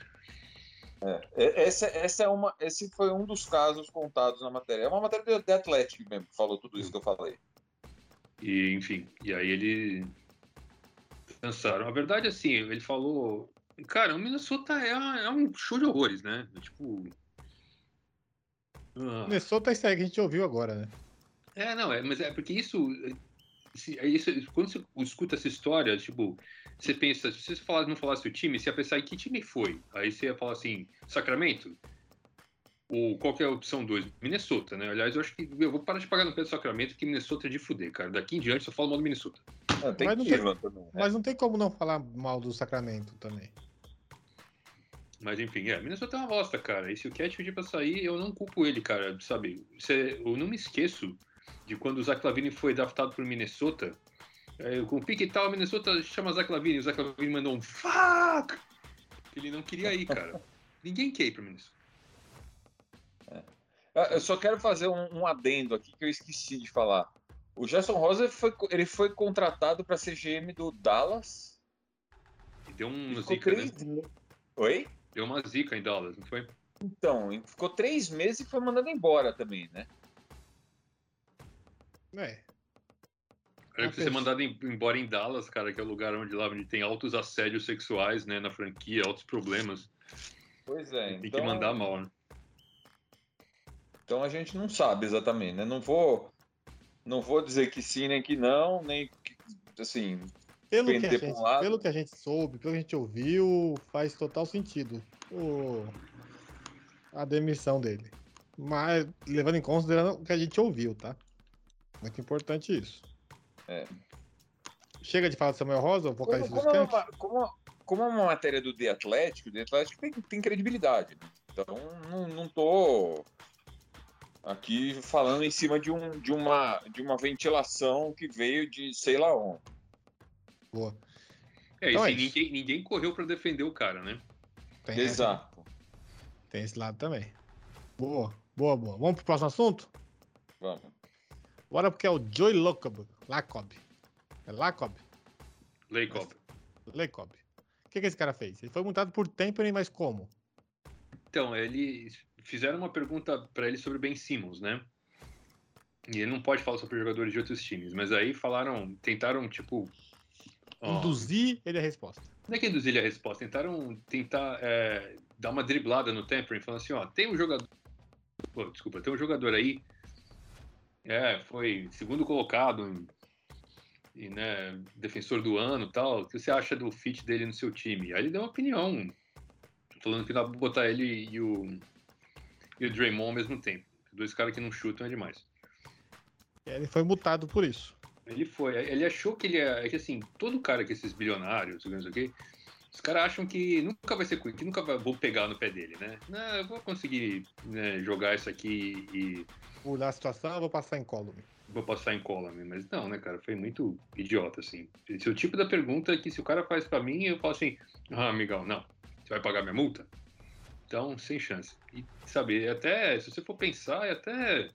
É, Essa, essa é uma, esse foi um dos casos contados na matéria. É uma matéria do The Athletic mesmo, que falou tudo isso que eu falei. E, enfim, e aí ele pensaram. A verdade, assim, ele falou. Cara, o Minnesota é, é um show de horrores, né? Tipo. ah, Minnesota é isso aí que a gente ouviu agora, né? É, não, é, mas é porque isso, é isso. Quando você escuta essa história, tipo, você pensa, se você falasse, não falasse o time, você ia pensar em que time foi. Aí você ia falar assim, Sacramento? Ou qual que é a opção 2? Minnesota, né? Aliás, eu acho que eu vou parar de pagar no pé do Sacramento, que Minnesota é de fuder, cara. Daqui em diante só falo mal do Minnesota. Não, tem Mas não que tem- também. Mas não tem como não falar mal do Sacramento também. Mas enfim, é, Minnesota é uma bosta, cara. E se o Cat pedir pra sair, eu não culpo ele, cara. Sabe? Você- eu não me esqueço de quando o Zach Lavine foi draftado por Minnesota. É, com o pique e tal, Minnesota chama Zach Lavine. O Zach Lavine mandou um fuck! Ele não queria ir, cara. Ninguém quer ir pra Minnesota. Ah, Eu só quero fazer um, um adendo aqui que eu esqueci de falar. O Gerson Rosa foi, ele foi contratado para ser GM do Dallas. E deu uma ficou zica, né? três me- Oi? Deu uma zica em Dallas, não foi? Então, ficou três meses e foi mandado embora também, né? É. Era pra ser fez. mandado em- embora em Dallas, cara, que é o lugar onde lá onde tem altos assédios sexuais, né, na franquia, altos problemas. Pois é. Tem então, que mandar mal, né? Então a gente não sabe exatamente, né? Não vou, não vou dizer que sim nem que não, nem que, assim. Pelo que, pra um gente, lado. pelo que a gente soube, pelo que a gente ouviu, faz total sentido o, a demissão dele. Mas levando em consideração o que a gente ouviu, tá? Muito importante isso. É. Chega de falar de Samuel Rosa, o Como, vocalista do como, é uma, como, como é uma matéria do The Atlético, o The Atlético tem, tem credibilidade. né? Então não, não tô aqui falando em cima de, um, de, uma, de uma ventilação que veio de sei lá onde. Boa. É, Então é isso. ninguém, ninguém correu pra defender o cara, né? Tem, Exato. tem esse lado também. Boa, boa, boa. Vamos pro próximo assunto? Vamos. Bora porque é o Joey Lacob. Lacob. É Lacob? Lacob. Lacob. O que, que esse cara fez? Ele foi multado por Tempering, mas como? Então, eles fizeram uma pergunta pra ele sobre Ben Simmons, né? E ele não pode falar sobre jogadores de outros times, mas aí falaram, tentaram, tipo. ó, Induzir ele a resposta. Não é que induzir ele a resposta, tentaram tentar é, dar uma driblada no Tempering, falando assim, ó, tem um jogador. Pô, desculpa, tem um jogador aí. É, foi segundo colocado em, e, né, defensor do ano e tal, o que você acha do fit dele no seu time? Aí ele deu uma opinião, falando que dá pra botar ele e o, e o Draymond ao mesmo tempo. Dois caras que não chutam é demais. Ele foi multado por isso. Ele foi, ele achou que ele é, é que assim, todo cara que esses bilionários, quê, os caras acham que nunca vai ser que nunca vou pegar no pé dele, né? Não, eu vou conseguir né, jogar isso aqui e Olhar a situação, eu vou passar em column. vou passar em column, mas não, né, cara, foi muito idiota, assim. Esse é o tipo da pergunta que se o cara faz pra mim, eu falo assim, ah, amigão, não, você vai pagar minha multa? Então, sem chance. E, sabe, até, se você for pensar, é até,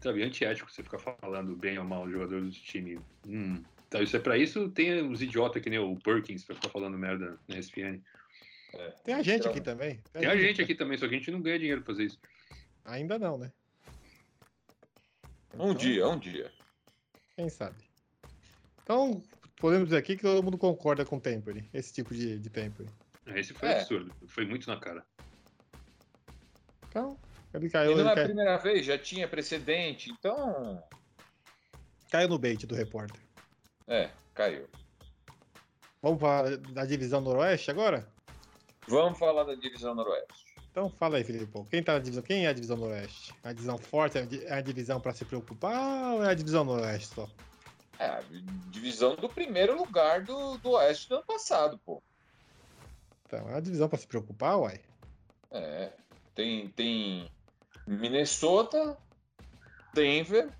sabe, antiético você ficar falando bem ou mal dos jogadores do time. Hum, então, isso é pra isso, tem os idiotas que nem o Perkins pra ficar falando merda na ESPN. Tem a gente aqui também. Tem a gente aqui também, só que a gente não ganha dinheiro pra fazer isso. Ainda não, né? Um Então, dia, um dia. Quem sabe? Então, podemos dizer aqui que todo mundo concorda com o Tempering, esse tipo de, de Tempering. Esse foi É. absurdo, foi muito na cara. Então, ele E caiu, não ele é a primeira vez, já tinha precedente, então. caiu no bait do repórter. É, caiu. Vamos falar da divisão noroeste agora? Vamos falar da divisão noroeste. Então fala aí, Felipe. Quem tá na divisão? Quem é a divisão noroeste? A divisão forte? É a di- a divisão pra se preocupar ou é a divisão noroeste só? É, a divisão do primeiro lugar do, do oeste do ano passado, pô. Então, é a divisão pra se preocupar, uai. É. Tem, tem Minnesota, Denver,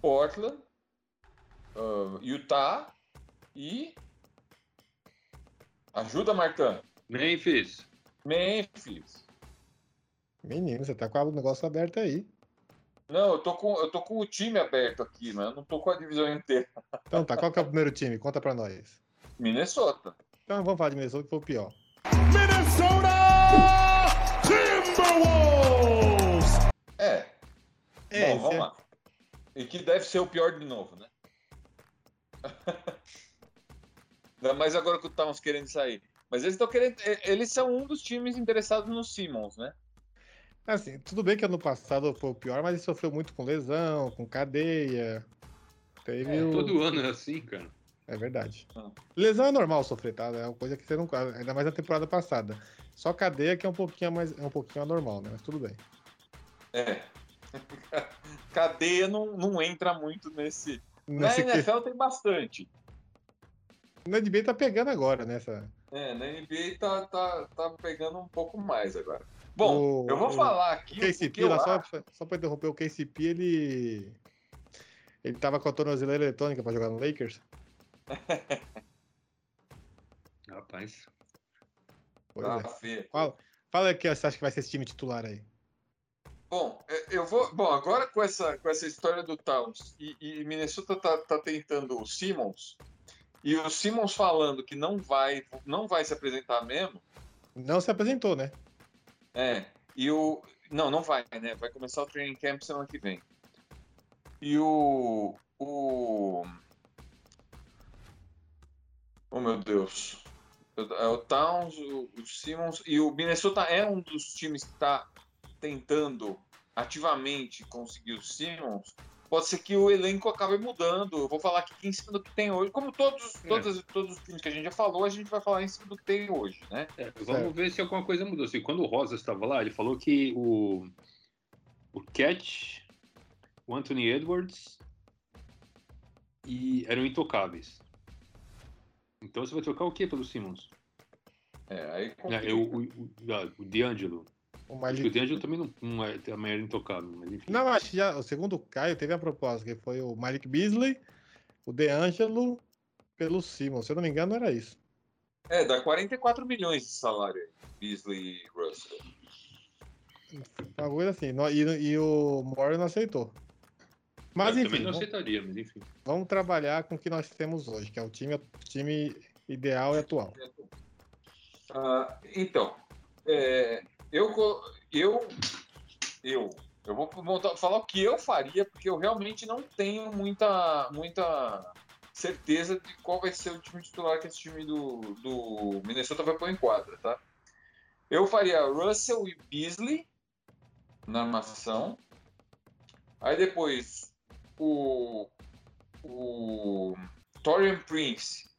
Portland, ah, Utah e. Ajuda, Marcão. Memphis, Memphis. Menino, você tá com o negócio aberto aí. Não, eu tô, com, eu tô com o time aberto aqui, mas eu não tô com a divisão inteira. Então tá, qual que é o primeiro time? Conta pra nós. Minnesota. Então vamos falar de Minnesota que foi o pior. É. É, Bom, vamos é- lá. E que deve ser o pior de novo, né? Ainda mais agora que o Towns querendo sair. Mas eles estão querendo. Eles são um dos times interessados no Simmons, né? Assim, tudo bem que ano passado foi o pior, mas ele sofreu muito com lesão, com cadeia. Teve É, o... todo ano é assim, cara. É verdade. Ah. Lesão é normal sofrer, tá? É uma coisa que você não. Ainda mais na temporada passada. Só cadeia que é um pouquinho mais. É um pouquinho anormal, né? Mas tudo bem. É. Cadeia não, não entra muito nesse. Na Nesse que... NFL tem bastante. Na NBA tá pegando agora, nessa. É, na NBA tá, tá, tá pegando um pouco mais agora. Bom, O- eu vou o- falar aqui. o que KCP, lá, só, só pra interromper, o KCP, ele. Ele tava com a tornozeleira eletrônica pra jogar no Lakers. Rapaz. Pois Tá é. feio. Fala, fala aí que você acha que vai ser esse time titular aí. Bom, é, eu vou. Bom, agora com essa, com essa história do Towns e, e Minnesota tá, tá tentando o Simmons, e o Simmons falando que não vai, não vai se apresentar mesmo, Não se apresentou, né? É. E o. Não, não vai, né? Vai começar o training camp semana que vem. E o. O. Oh meu Deus. É o Towns, o, Simmons e o Minnesota é um dos times que está tentando ativamente conseguir o Simmons. Pode ser que o elenco acabe mudando. Eu vou falar aqui em cima do que tem hoje. Como todos, É. todos, todos os times que a gente já falou, a gente vai falar em cima do que tem hoje, né? É, vamos Certo. ver se alguma coisa mudou. Assim, quando o Rosa estava lá, ele falou que o, o Cat, o Anthony Edwards e eram intocáveis. Então você vai trocar o que pelo Simmons? É, aí É, eu, o, o, o D'Angelo. O o. D'Angelo também não, não é, também era intocável, mas enfim. Não, acho que já. O segundo Caio teve a proposta, que foi o Malik Beasley, o DeAngelo pelo Simon. Se eu não me engano, era isso. É, dá 44 milhões de salário. Beasley e Russell. Uma coisa assim. E, e o Moore não aceitou. Mas eu enfim, também não vamos, aceitaria, mas enfim. vamos trabalhar com o que nós temos hoje, que é o time, o time ideal e atual. Ah, então, é, eu, eu, eu, eu vou montar- falar o que eu faria, porque eu realmente não tenho muita, muita certeza de qual vai ser o time titular que esse time do, do Minnesota vai pôr em quadra, tá? Eu faria Russell e Beasley na armação. Aí depois o o Torian Prince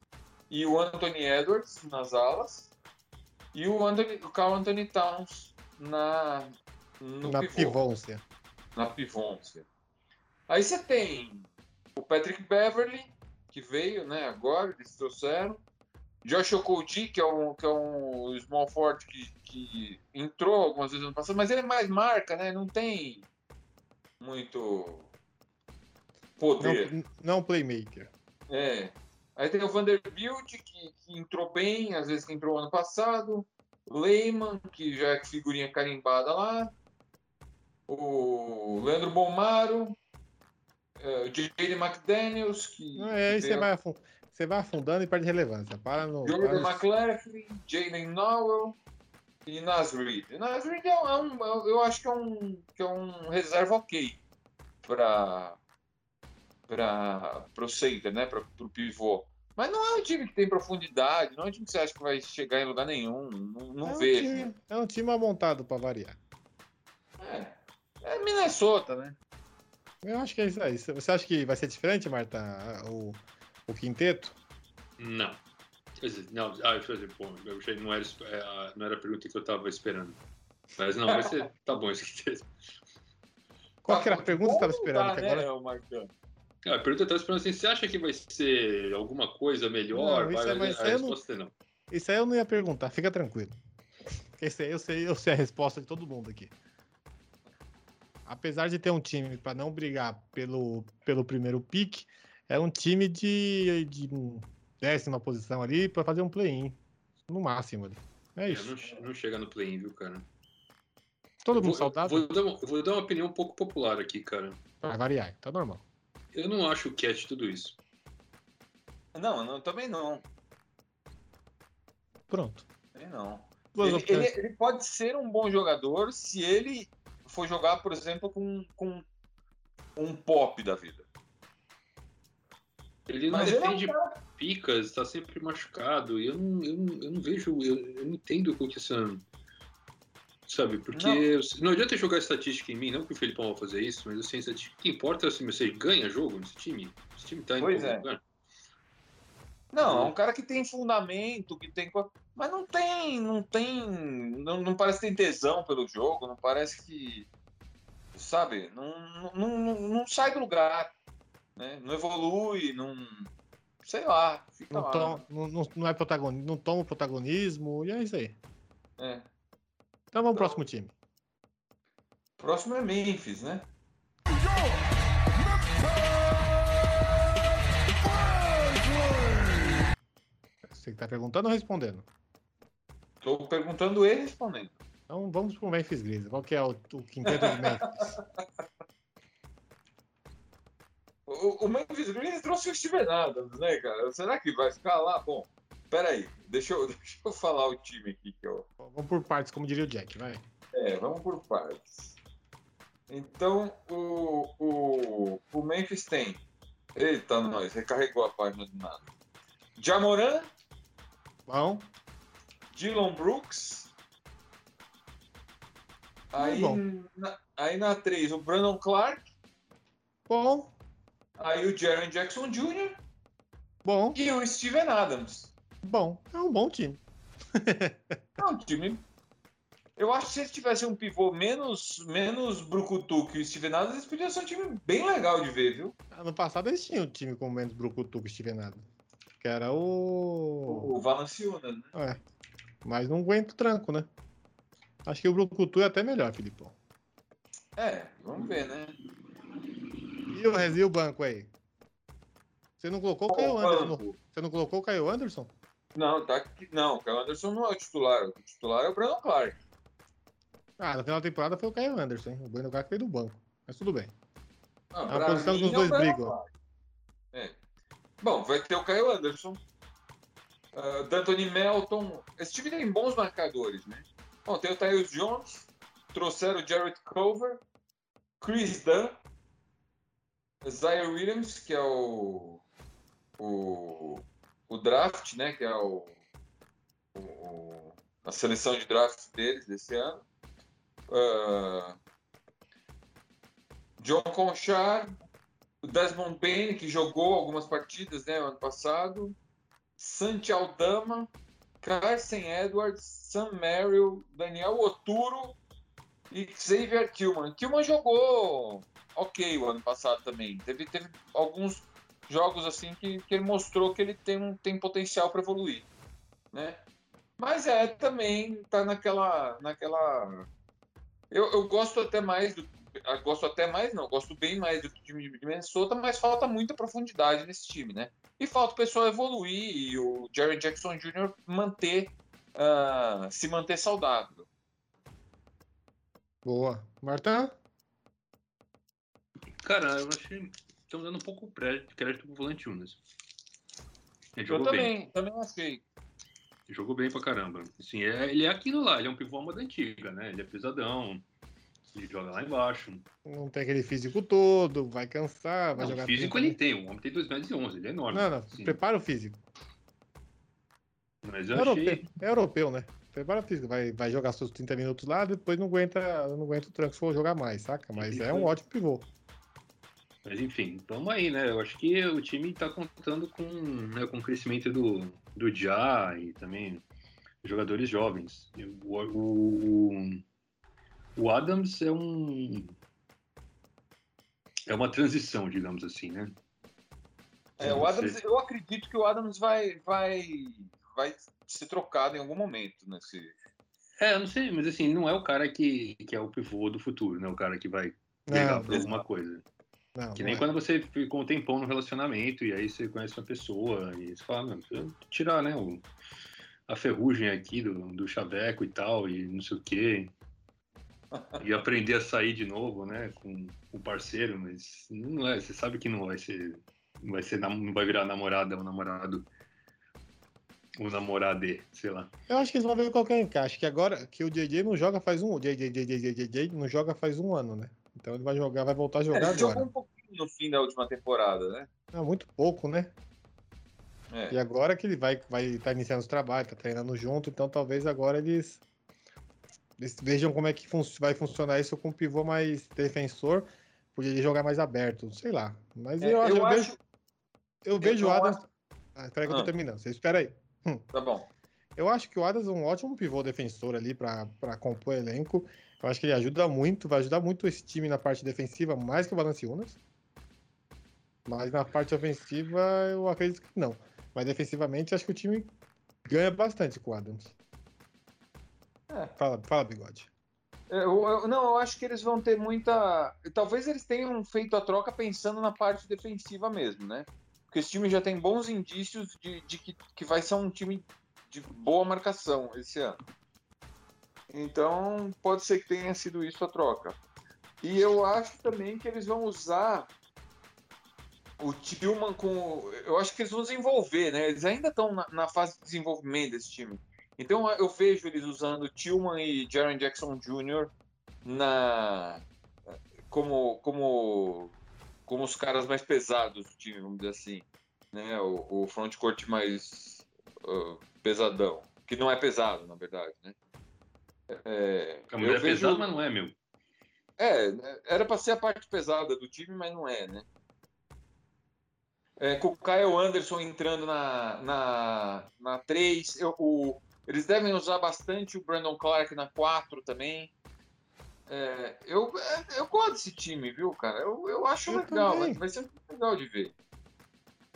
e o Anthony Edwards nas alas e o, Anthony, o Carl Anthony Towns na, no Na pivô, pivôncia. na pivôncia. Aí você tem o Patrick Beverly, que veio, né, agora, eles trouxeram. Josh Okoji, que é um, que é um small forward que, que entrou algumas vezes no passado, mas ele é mais marca, né? Não tem muito poder. Não, não playmaker. É. Aí tem o Vanderbilt, que, que entrou bem, às vezes que entrou ano passado. Lehman, que já é figurinha carimbada lá. O Leandro Bomaro. é, O J.D. McDaniels, que. Não, é, aí você vai, você vai afundando e perde relevância. Para no. Jordan para McCaffrey, Jalen Nowell e Nas Reed. Nas Reed é um, é um- eu- eu acho que é um, que é um reserva ok para para o center, né, para o pivô. Mas não é um time que tem profundidade, não é um time que você acha que vai chegar em lugar nenhum. Não, não é, um vejo. time, é um time mal montado para variar. É, é Minnesota, né? Eu acho que é isso aí. Você acha que vai ser diferente, Marta, o, o quinteto? Não. Não, ah, deixa eu dizer, pô, eu achei- não, era, é, a- não era a pergunta que eu tava esperando. Mas não, vai ser. Tá bom, isso aqui. Qual que era a pergunta que você estava bom, esperando tá, que né, agora? ô Marcão? Ah, a pergunta tava esperando assim: você acha que vai ser alguma coisa melhor? Não, isso vai, é- mas a eu não- resposta é não. Isso aí eu não ia perguntar, fica tranquilo. Esse aí eu sei, eu sei a resposta de todo mundo aqui. Apesar de ter um time para não brigar pelo, pelo primeiro pick, é um time de, de décima posição ali para fazer um play-in. No máximo ali. É É, isso. não, che- não chega no play-in, viu, cara? Todo Eu mundo vou, saudável? vou dar uma, eu vou dar uma opinião um pouco popular aqui, cara. Vai variar, tá normal. Eu não acho o Cat tudo isso. Não, não, também não. Pronto. Também não. Ele, ele- ele pode ser um bom jogador se ele for jogar, por exemplo, com, com um pop da vida. Ele não Mas ele é um defende picas, tá sempre machucado. E eu não, eu não, eu não vejo, eu, eu não entendo com que essa. Sabe, porque não. adianta jogar estatística em mim, não que o Felipão vai fazer isso, mas assim, estatística, o que importa é se você ganha jogo nesse time. Esse time tá indo Pois é. lugar. Não, é um cara que tem fundamento, que tem. Mas não tem. Não tem. Não, não parece que tem tesão pelo jogo, não parece que. Sabe? Não, não, não, não sai do lugar. Né? Não evolui, não. Sei lá. Fica Não, lá. tom- não, não- não é protagonismo, não toma o protagonismo, e é isso aí. É. Então vamos pro próximo time. Próximo é Memphis, né? Você que tá perguntando ou respondendo? Tô perguntando e respondendo. Então vamos pro Memphis Grizzlies. Qual que é o, o quinteto de Memphis? O, o Memphis Grizzlies trouxe o Steven Adams, né, cara? Será que vai ficar lá? Bom, peraí, deixa eu, deixa eu falar o time aqui que eu. Vamos por partes, como diria o Jack, vai. É, vamos por partes. Então, o, o, o Memphis tem. Eita, nós, recarregou a página do nada. Jamoran, Bom, Dylan Brooks. Aí, bom. na, aí na 3, o Brandon Clark. bom, Aí o Jaron Jackson Jr. bom, e o Steven Adams. Bom. É um bom time. É um time. Eu acho que se eles tivessem um pivô menos, menos brucutu que o Steven Adams, eles podiam ser um time bem legal de ver, viu? Ano passado eles tinham um time com menos Brucutu que Steven Adams. Que era o. O Valanciunas, né? É. Mas não aguenta o tranco, né? Acho que o Brucutu é até melhor, Filipão. É, vamos ver, né? E o Rezi, o banco aí? Você não colocou o Caio O Anderson? Você não colocou o Caio Anderson? Não, tá aqui. Não, o Kyle Anderson não é o titular. O titular é o Brandon Clark. Ah, na final da temporada foi o Caio Anderson, hein? O Brandon Clark veio do banco. Mas tudo bem. Não, É uma posição que os é dois Brandon brigam. É. Bom, vai ter o Kyle Anderson. Uh, D'Anthony Melton. Esse time tem bons marcadores, né? Bom, tem o Tyus Jones. Trouxeram o Jared Culver. Chris Dunn. Zaire Williams, que é o, o, o draft, né? Que é o, o- a seleção de draft deles desse ano. Ah, John Conchar, Desmond Bain, que jogou algumas partidas né, ano passado. Santi Aldama, Carson Edwards, Sam Merrill, Daniel Oturo e Xavier Tillman. Tillman jogou ok o ano passado também. Teve, teve alguns jogos assim que, que ele mostrou que ele tem, um, tem potencial para evoluir. Né? Mas é também tá naquela. naquela... Eu, eu gosto até mais do. Gosto até mais, não, gosto bem mais do time de Minnesota, mas falta muita profundidade nesse time, né? E falta o pessoal evoluir e o Jerry Jackson Jr. manter, uh, se manter saudável. Boa. Marta? Cara, eu achei. Estão dando um pouco crédito, crédito pro Volante Unas. Ele eu também, bem. também achei. Jogou bem pra caramba. Assim, é, ele é aquilo lá, ele é um pivô moda antiga, né? Ele é pesadão. Ele joga lá embaixo. Não tem aquele físico todo, vai cansar, vai não, jogar. O físico ele tem, o homem tem 2 metros e 11, ele é enorme. Não, não, assim. prepara o físico. Mas eu é, achei... europeu, é europeu, né? Prepara o físico, vai, vai jogar seus 30 minutos lá, depois não aguenta, não aguenta o tranco se for jogar mais, saca? Mas é um ótimo pivô. Mas enfim, vamos aí, né? Eu acho que o time tá contando com, né, com o crescimento do, do Já e também jogadores jovens. O, o, o Adams é um. É uma transição, digamos assim, né? É, o Adams, eu acredito que o Adams vai, vai, vai ser trocado em algum momento nesse. É, eu não sei, mas assim, não é o cara que, que é o pivô do futuro, né? O cara que vai pegar por alguma coisa. Não, que nem é. quando você ficou um tempão no relacionamento e aí você conhece uma pessoa e você fala, meu, tirar, né, o, a ferrugem aqui do, do chaveco e tal, e não sei o quê. E aprender a sair de novo, né, com o parceiro, mas não é, você sabe que não vai ser, não vai ser, não vai virar namorada ou namorado o namorado, sei lá. Eu acho que eles vão ver qualquer encaixe, que agora que o JJ não joga faz um, JJ, JJ, JJ não joga faz um ano, né? Então ele vai jogar, vai voltar a jogar é, agora. jogou um pouquinho no fim da última temporada, né? Não, muito pouco, né? É. E agora que ele vai estar vai tá iniciando os trabalhos, tá treinando junto, então talvez agora eles, eles vejam como é que fun vai funcionar isso com um pivô mais defensor, podia ele jogar mais aberto, sei lá. Mas é, eu, eu, eu, acho, vejo, eu vejo o Adams. Acho... Ah, espera que eu tô ah. terminando, você espera aí. Hum. Tá bom. Eu acho que o Adams é um ótimo pivô defensor ali para compor elenco. Eu acho que ele ajuda muito, vai ajudar muito esse time na parte defensiva, mais que o Valanciunas. Mas na parte ofensiva, eu acredito que não. Mas defensivamente, acho que o time ganha bastante com o Adams. É. Fala, fala, Bigode. Eu, eu, não, eu acho que eles vão ter muita. Talvez eles tenham feito a troca pensando na parte defensiva mesmo, né? Porque esse time já tem bons indícios de, de que, que vai ser um time de boa marcação esse ano. Então, pode ser que tenha sido isso a troca. E eu acho também que eles vão usar o Tillman com. Eu acho que eles vão desenvolver, né? Eles ainda estão na, na, fase de desenvolvimento desse time. Então eu vejo eles usando Tillman e Jaron Jackson Jr. na como como como os caras mais pesados do time, vamos dizer assim, né? O, o front court mais uh, pesadão, que não é pesado, na verdade, né? É, a mulher é vejo... pesada, mas não é, meu. É, era para ser a parte pesada do time, mas não é, né? É, com o Kyle Anderson entrando na, na, na 3, eu, o, eles devem usar bastante o Brandon Clark na 4 também. É, eu, é, eu gosto desse time, viu, cara? Eu, eu acho eu legal, vai, vai ser legal de ver.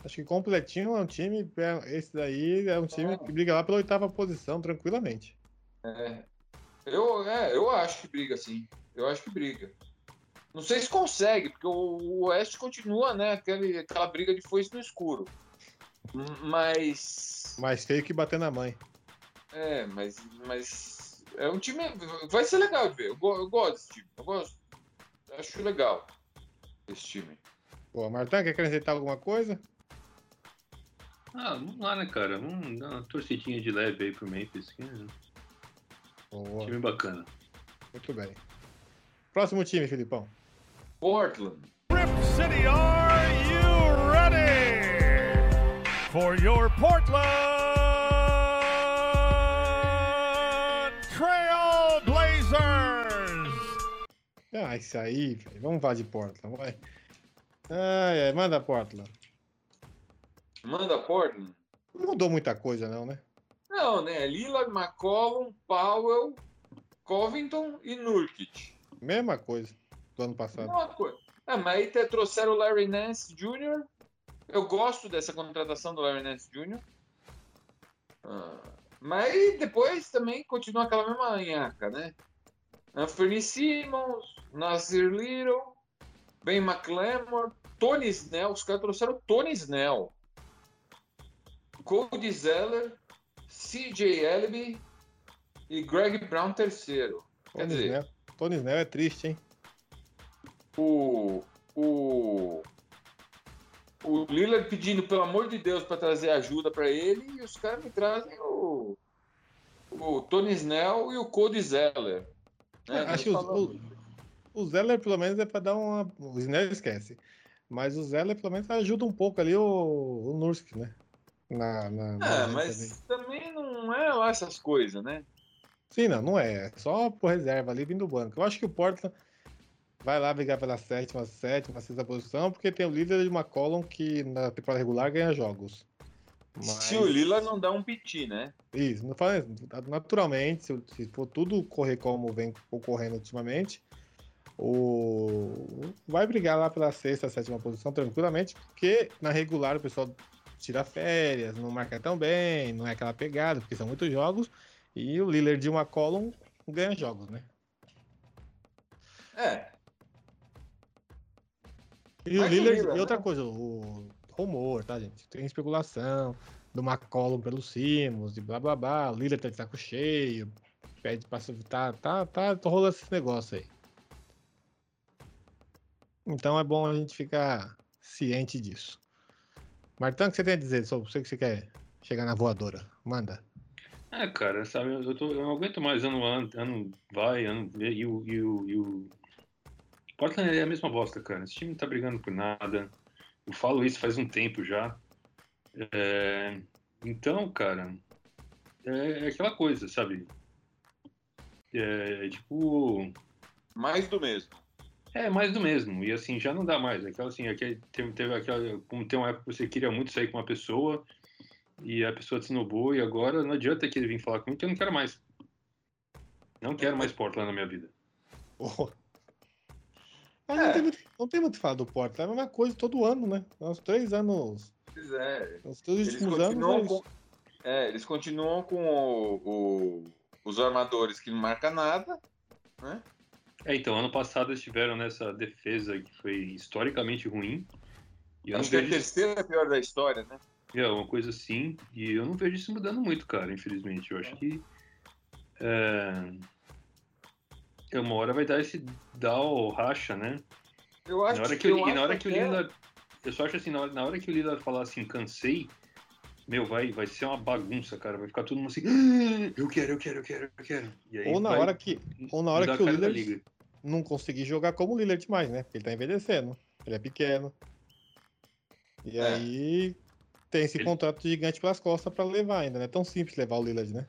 Acho que completinho é um time. É, esse daí é um time que briga lá pela oitava posição, tranquilamente. É, eu, é, eu acho que briga, sim. Eu acho que briga. Não sei se consegue, porque o Oeste continua, né? Aquele, aquela briga de foice no escuro. Mas. Mais feio que bater na mãe. É, mas. mas é um time. Vai ser legal de ver. Eu, eu gosto desse time. Eu gosto. Acho legal esse time. Pô, Martão, quer acrescentar alguma coisa? Ah, vamos lá, né, cara? Vamos dar uma torcidinha de leve aí pro Memphis. Que... Boa. Time bacana. Muito bem. Próximo time, Filipão. Portland. Rip City, are you ready for your Portland Trail Blazers? Ah, isso aí, velho. Vamos falar de Portland, vai. Ai, ai, manda Portland. Manda Portland. Não mudou muita coisa, não, né? Não, né? Lillard, McCollum, Powell, Covington e Nurkic. Mesma coisa do ano passado. Uma coisa. Ah, mas aí te- trouxeram o Larry Nance Jr. Eu gosto dessa contratação do Larry Nance Jr. Ah, mas depois também continua aquela mesma anhaca, né? Anthony Simmons, Nasir Little, Ben McLemore, Tony Snell. Os caras trouxeram Tony Snell. Cody Zeller, CJ Elby e Greg Brown terceiro. Quer Tony dizer, Snell. Tony Snell é triste, hein? o, o, o Lillard pedindo, pelo amor de Deus, para trazer ajuda para ele, e os caras me trazem o, o Tony Snell e o Cody Zeller. né? Acho que falamos- O Zeller, pelo menos, é pra dar uma. O Snell esquece. Mas o Zeller, pelo menos, ajuda um pouco ali o, o Nursk, né? Na, na, É, mas também. Não é lá essas coisas, né? Sim, não, não é. É só por reserva ali vindo do banco. Eu acho que o Portland vai lá brigar pela sétima, sétima, sexta posição, porque tem o líder de McCollum que na temporada regular ganha jogos. Mas... Se o Lillard não dá um piti, né? Isso, não fala- naturalmente, se, se for tudo correr como vem ocorrendo ultimamente, o vai brigar lá pela sexta, sétima posição tranquilamente, porque na regular o pessoal tira férias, não marca tão bem, não é aquela pegada, porque são muitos jogos, e o Lillard de uma column ganha jogos, né? É. E o Mas o Lillard, Lillard, e outra né? coisa, o rumor, tá, gente? Tem especulação do McCollum pelo Simons e blá blá blá. O Lillard tá de saco cheio, pede pra tá, tá, tá, tá rolando esse negócio aí. Então é bom a gente ficar ciente disso. Martão, o que você tem a dizer sobre você que você quer chegar na voadora? Manda. É, cara, sabe, eu, tô, eu não aguento mais ano, ano, ano vai, ano e o, e o, e o Portland é a mesma bosta, cara. Esse time não tá brigando por nada. Eu falo isso faz um tempo já. É, então, cara, é, é aquela coisa, sabe? É, é tipo, Mais do mesmo. É mais do mesmo. E assim, já não dá mais. Aquela assim, aquele, teve, teve aquela. Como tem uma época que você queria muito sair com uma pessoa e a pessoa te snobou e agora não adianta que ele vir falar comigo que eu não quero mais. Não quero mais Portland na minha vida. Oh. Mas É. não, tem muito, não tem muito o que falar do Portland, é a mesma coisa todo ano, né? Uns três anos. Pois é. Os três Eles anos. é com, é, eles continuam com o- o- os armadores que não marca nada, né? É, então, ano passado eles tiveram nessa defesa que foi historicamente ruim. E eu Acho que é a isso, terceira pior da história, né? é uma coisa assim, e eu não vejo isso mudando muito, cara, infelizmente. Eu acho que é, é, uma hora vai dar esse dar o racha, né? Eu acho na hora que, eu o- e na hora que o até- Lillard. Eu só acho assim, na hora, na hora que o Lillard falar assim, cansei, meu, vai, vai ser uma bagunça, cara. Vai ficar todo mundo assim, "Ah, eu quero, eu quero, eu quero, eu quero. E aí Ou na vai hora que, ou na hora que o Lillard. Não conseguir jogar como o Lillard mais, né? Porque ele tá envelhecendo. Ele é pequeno. E É. aí tem esse Ele- contrato gigante pelas costas pra levar ainda. Não é tão simples levar o Lillard, né?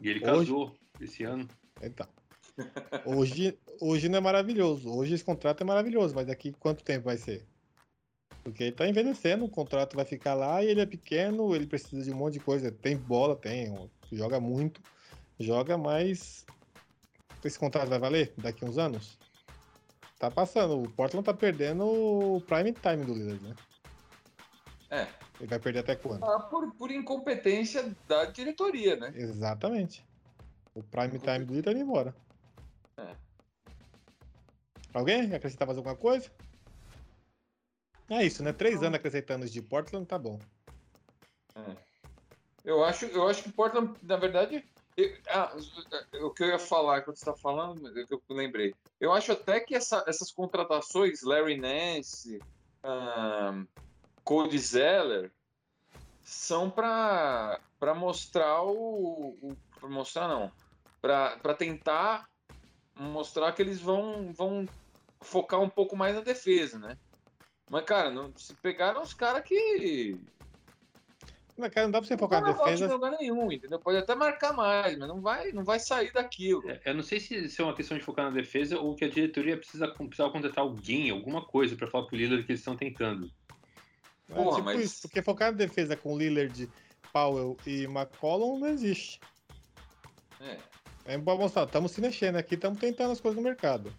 E ele Hoje- casou esse ano. Então. Hoje, hoje não é maravilhoso. Hoje esse contrato é maravilhoso, mas daqui quanto tempo vai ser? Porque ele tá envelhecendo, o contrato vai ficar lá e ele é pequeno, ele precisa de um monte de coisa. Tem bola, tem, joga muito, joga, mas esse contrato vai valer daqui uns anos? Tá passando, o Portland tá perdendo o prime time do Lillard, né? É, Ele vai perder até quando? ah, por, por incompetência da diretoria, né? Exatamente. O prime time do Lillard tá indo embora. É. Alguém acrescentar mais alguma coisa? É isso, né? Três anos acrescentando de Portland, tá bom. É. Eu acho, eu acho que Portland, na verdade, ah, o que eu ia falar quando você está falando, é que eu lembrei. Eu acho até que essa- essas contratações, Larry Nance, ahn, Cody Zeller, são para mostrar o, o mostrar não, para tentar mostrar que eles vão vão focar um pouco mais na defesa, né? Mas cara, não, se pegaram os caras que cara, não dá pra você Não focar na defesa. jogar nenhum, entendeu? Pode até marcar mais, mas não vai, não vai sair daquilo. É, Eu não sei se isso é uma questão de focar na defesa ou que a diretoria precisa, precisa contratar alguém, alguma coisa, pra falar pro Lillard que eles estão tentando. É, Porra, tipo mas- isso, porque focar na defesa com Lillard, Powell e McCollum não existe. É. É bom mostrar, estamos se mexendo aqui, estamos tentando as coisas no mercado.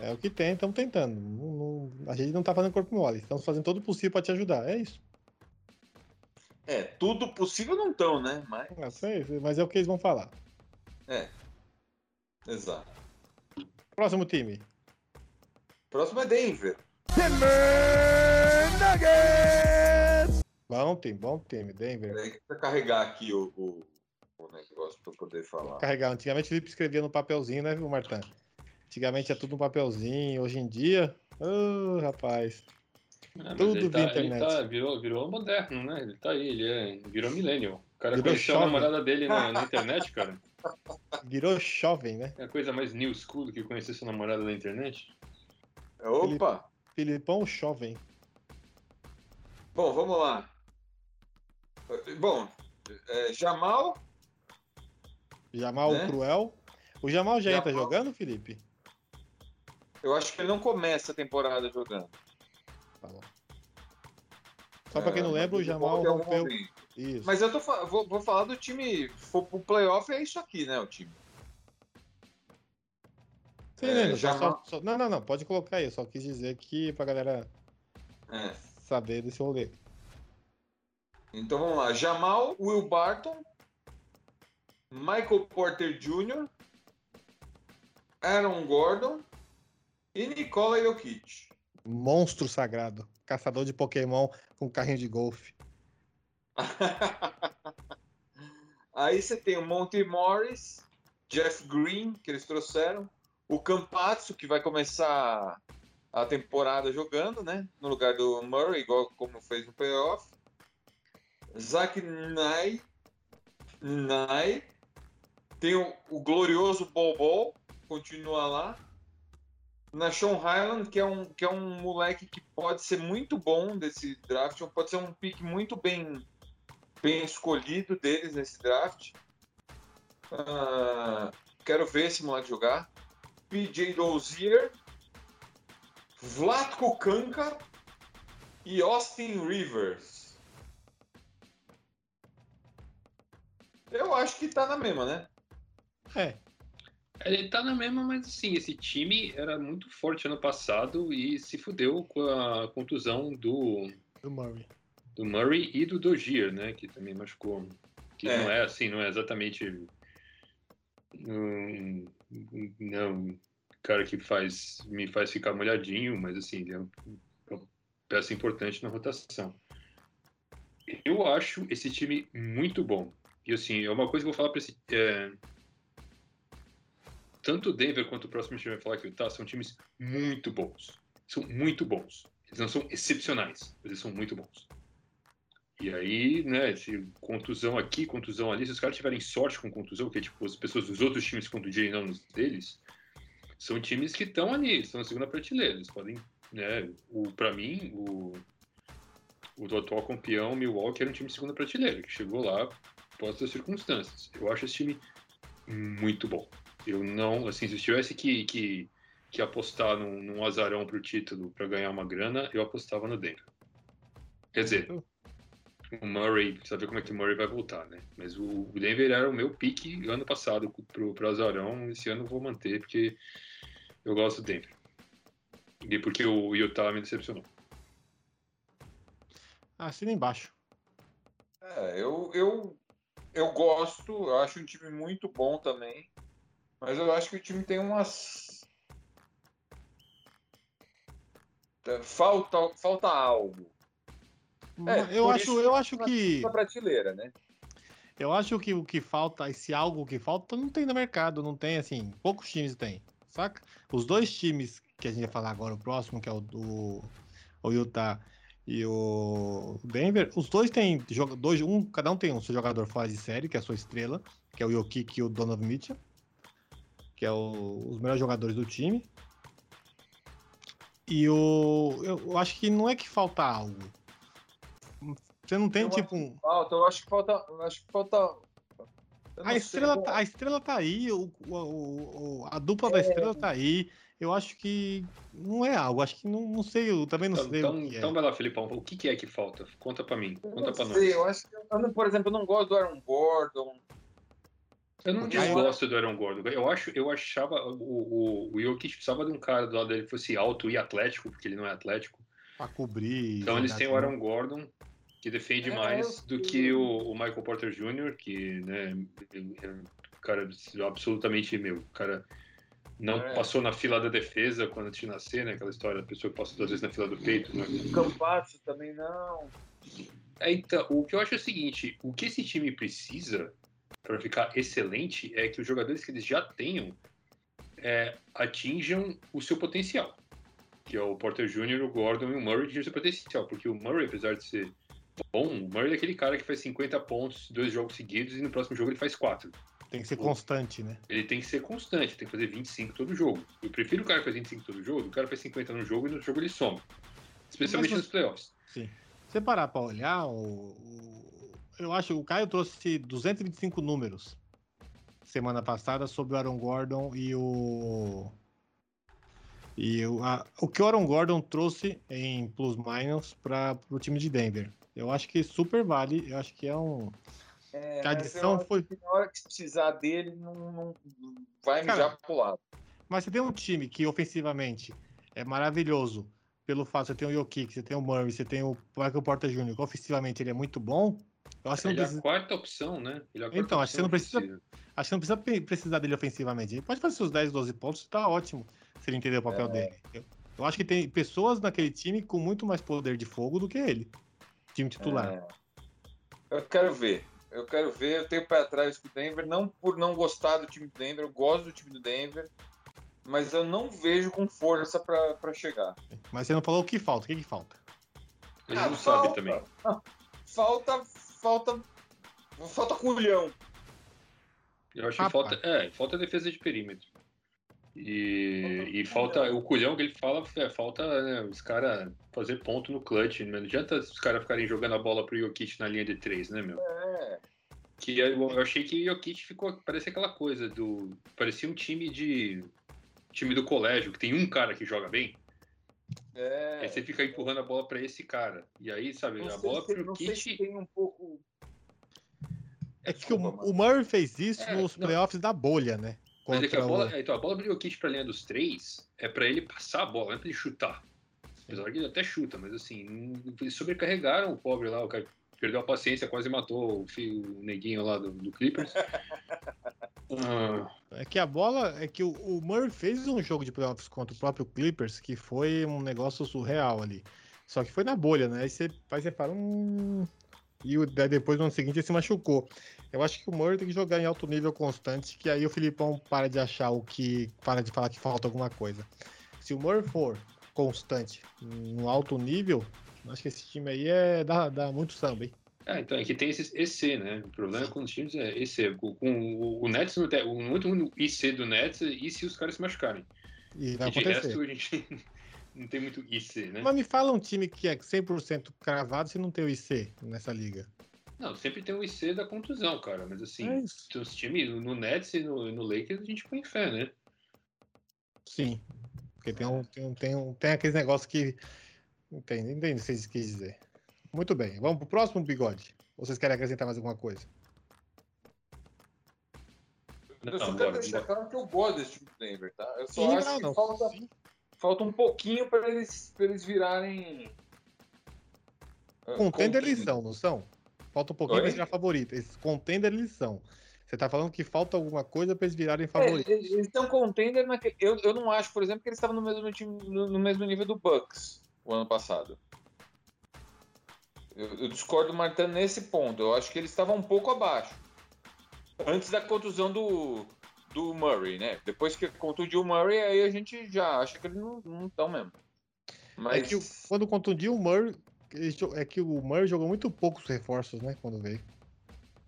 É o que tem, estamos tentando. Não- não- a gente não tá fazendo corpo mole, estamos fazendo todo o possível para te ajudar. É isso. É, tudo possível não estão, né? Mas. É, isso aí, mas é o que eles vão falar. Exato. Próximo time. Próximo é Denver. Denver Nuggets! Bom time, bom time. Denver. Peraí que precisa carregar aqui o, o, o negócio para poder falar. Carregar. Antigamente o Felipe escrevia no papelzinho, né, viu, Martã? Antigamente é tudo no papelzinho. Hoje em dia. Ô, rapaz. Mas Tudo ele via tá, ele internet. tá- virou, virou moderno, né? Ele tá aí, ele é, virou millennial. O cara Virou conheceu a jovem. namorada dele na, na internet, cara. Virou jovem, né? É a coisa mais new school do que conhecer sua namorada na internet. Opa! Filipão jovem. Bom, vamos lá. Bom, é, Jamal, Jamal Né? Cruel. O Jamal já entra Jamal. jogando, Felipe? eu acho que ele não começa a temporada jogando. Só pra quem não É, lembra, o Jamal rompeu. Isso. Mas eu tô, vou, vou falar do time. For pro playoff, é isso aqui, né? O time. Sim, é, né? Só- Jamal- só- Não, não, não. Pode colocar aí. Eu só quis dizer que pra galera É. saber desse rolê. Então vamos lá. Jamal, Will Barton, Michael Porter Jr., Aaron Gordon e Nikola Jokic. Monstro sagrado. Caçador de Pokémon com carrinho de golfe. Aí você tem o Monty Morris, Jeff Green, que eles trouxeram, o Campazzo, que vai começar a temporada jogando, né? No lugar do Murray, igual como fez no playoff. Zach Nye, Nye. Tem o, o glorioso Bobo, continua lá. Nashon Highland, que é, um, que é um moleque que pode ser muito bom desse draft, pode ser um pick muito bem bem escolhido deles nesse draft. Ah, quero ver esse moleque jogar. PJ Dozier, Vlatko Kanka e Austin Rivers. Eu acho que tá na mesma, né? É. Ele tá na mesma, mas assim, esse time era muito forte ano passado e se fudeu com a contusão do, Do Murray. do Murray e do Dozier, né? Que também machucou. Que É. não é assim, não é exatamente um, não, um cara que faz me faz ficar molhadinho, mas assim, ele é um- uma peça importante na rotação. Eu acho esse time muito bom. E assim, é uma coisa que eu vou falar para esse. é, tanto o Denver quanto o próximo time vai falar que o Utah são times muito bons. São muito bons. Eles não são excepcionais, mas eles são muito bons. E aí, né, contusão aqui, contusão ali, se os caras tiverem sorte com contusão, que tipo as pessoas dos outros times contundirem não nos deles, são times que estão ali, estão na segunda prateleira. Eles podem, né, o, pra mim, o, o do atual campeão, Milwaukee, era um time de segunda prateleira, que chegou lá após as circunstâncias. Eu acho esse time muito bom. Eu não, assim, se eu tivesse que, que, que apostar num, num azarão pro título para ganhar uma grana, eu apostava no Denver. Quer dizer, o Murray, precisa ver como é que o Murray vai voltar, né? Mas o o Denver era o meu pique ano passado pro, pro Azarão. Esse ano eu vou manter, porque eu gosto do Denver. E porque o Utah me decepcionou. Assina embaixo. É, eu, eu, eu gosto, eu acho um time muito bom também. Mas eu acho que o time tem umas. É, Falta, falta algo. É, eu, por acho, eu acho que. Prateleira, né? Eu acho que o que falta, esse algo que falta, não tem no mercado, não tem assim, poucos times têm, saca? Os dois times que a gente vai falar agora, o próximo, que é o do o Utah e o Denver, os dois têm dois, um, cada um tem um seu jogador fora de série, que é a sua estrela, que é o Jokic e o Donovan Mitchell, que é o- os melhores jogadores do time. E o eu, eu acho que não é que falta algo. Você não tem Eu tipo um. Falta, eu acho que falta. eu acho que falta. A estrela, tá, a estrela tá aí, o, o- o- a dupla da estrela tá aí. Eu acho que não é algo, acho que não, não sei, eu também não Então, sei. então, o que é. então vai lá, Felipão. O que, que é que falta? Conta pra mim. eu Conta pra sei, nós. eu acho que. Eu, por exemplo, eu não gosto do Aaron Gordon. Eu não desgosto do Aaron Gordon. Eu, acho, eu achava o, o, o Jokic precisava de um cara do lado dele que fosse alto e atlético, porque ele não é atlético. Pra cobrir. Então eles têm o. Aaron Gordon, que defende É, mais eu do que o, o Michael Porter Jr., que né, é um cara absolutamente meu. O cara não É. passou na fila da defesa quando de nascer, né? Aquela história, a pessoa que passa duas vezes na fila do peito. Né? O Campasso também não. É, então, o que eu acho é o seguinte: o que esse time precisa para ficar excelente é que os jogadores que eles já tenham é, atinjam o seu potencial. Que é o Porter Jr., o Gordon e o Murray atingem o seu potencial. Porque o Murray, apesar de ser bom, o Murray é aquele cara que faz 50 pontos, dois jogos seguidos, e no próximo jogo ele faz quatro. Tem que ser constante, né? Ele tem que ser constante, tem que fazer 25 todo jogo. Eu prefiro o cara que faz 25 todo jogo, do cara faz 50 no jogo e no jogo ele some. Especialmente Mas nos playoffs. Sim. Se você parar pra olhar, o, o- eu acho que o Caio trouxe 225 números semana passada sobre o Aaron Gordon e o. E o, a- o que o Aaron Gordon trouxe em plus-minus para o time de Denver. Eu acho que super vale. Eu acho que é um. É, a adição foi- Na hora que precisar dele, não, não- vai Cara, mijar pro lado. Mas você tem um time que ofensivamente é maravilhoso pelo fato de você ter o Jokic, você tem o Murray, você tem o Michael Porter Jr., que ofensivamente ele é muito bom. Eu acho que não Ele é precisa. a quarta opção, né? Ele é quarta Então, acho que você não precisa- ofensiva. Acho que não precisa precisar dele ofensivamente. Ele pode fazer seus 10, 12 pontos, tá ótimo. Se ele entender o papel É. dele. Eu, eu acho que tem pessoas naquele time com muito mais poder de fogo do que ele. Time titular. É. Eu quero ver. Eu quero ver. Eu tenho pé atrás com o Denver, não por não gostar do time do Denver, eu gosto do time do Denver, mas eu não vejo com força pra pra chegar. Mas você não falou o que falta. O que, que falta? Ele Ah, não sabe falta. também. Falta, falta, falta culhão. Eu acho que falta, é, falta defesa de perímetro. E, e falta o culhão que ele fala, é, falta né, os caras fazer ponto no clutch. Né? Não adianta os caras ficarem jogando a bola pro Jokic na linha de três, né, meu? É. Que eu, eu achei que o Jokic ficou, parecia aquela coisa do, parecia um time de time do colégio que tem um cara que joga bem. É. Aí você fica empurrando a bola pra esse cara. E aí, sabe, Não a bola se- pro se Jokic tem um pouco. É que o, Desculpa, mano. o Murray fez isso É, nos não. playoffs da bolha, né? Mas é que a bola, o- é, então, a bola do Jokic pra linha dos três é pra ele passar a bola, não é pra ele chutar. Apesar que ele até chuta, mas assim, eles sobrecarregaram o pobre lá, o cara perdeu a paciência, quase matou o, filho, o neguinho lá do, do Clippers. Ah, É que a bola. É que o, o Murray fez um jogo de playoffs contra o próprio Clippers que foi um negócio surreal ali. Só que foi na bolha, né? Aí você, aí você fala. Hum... E depois no ano seguinte ele se machucou. Eu acho que o Murray tem que jogar em alto nível constante, que aí o Filipão para de achar o que. para de falar que falta alguma coisa. Se o Murray for constante no alto nível, acho que esse time aí é dá, dá muito samba, hein? É, então é que tem esse EC, né? O problema com os times é EC. Com, com o, o Nets não tem. O muito ruim IC do Nets e se os caras se machucarem. E vai E de acontecer. resto a gente não tem muito IC, né? Mas me fala um time que é 100% cravado se não tem o IC nessa liga. Não, sempre tem o IC da contusão, cara. Mas assim, É os times no Nets e no, no Lakers a gente põe fé, né? Sim. Porque tem um, tem um, tem um, tem aqueles negócios que. Entende, entende o que vocês quis dizer. Muito bem. Vamos pro próximo bigode. Ou vocês querem acrescentar mais alguma coisa? Eu só quero bora, deixar bora. claro que eu gosto desse time do Denver, tá? Eu só Sim, acho não, que não. falta, Sim. falta um pouquinho para eles, pra eles virarem. ah, Contender eles são, não são? Falta um pouquinho Oi? pra virar favorito. Esses contender eles são. Você tá falando que falta alguma coisa pra eles virarem É, favoritos. eles eles estão contender naquele. Eu, eu não acho, por exemplo, que eles estavam no mesmo, time, no, no mesmo nível do Bucks o ano passado. Eu, eu discordo do Martin nesse ponto. Eu acho que eles estavam um pouco abaixo. Antes da contusão do, do Murray, né? Depois que contundiu o Murray, aí a gente já acha que eles não estão mesmo. Mas É que quando contundiu o Murray, é que o Murray jogou muito poucos reforços, né? Quando veio.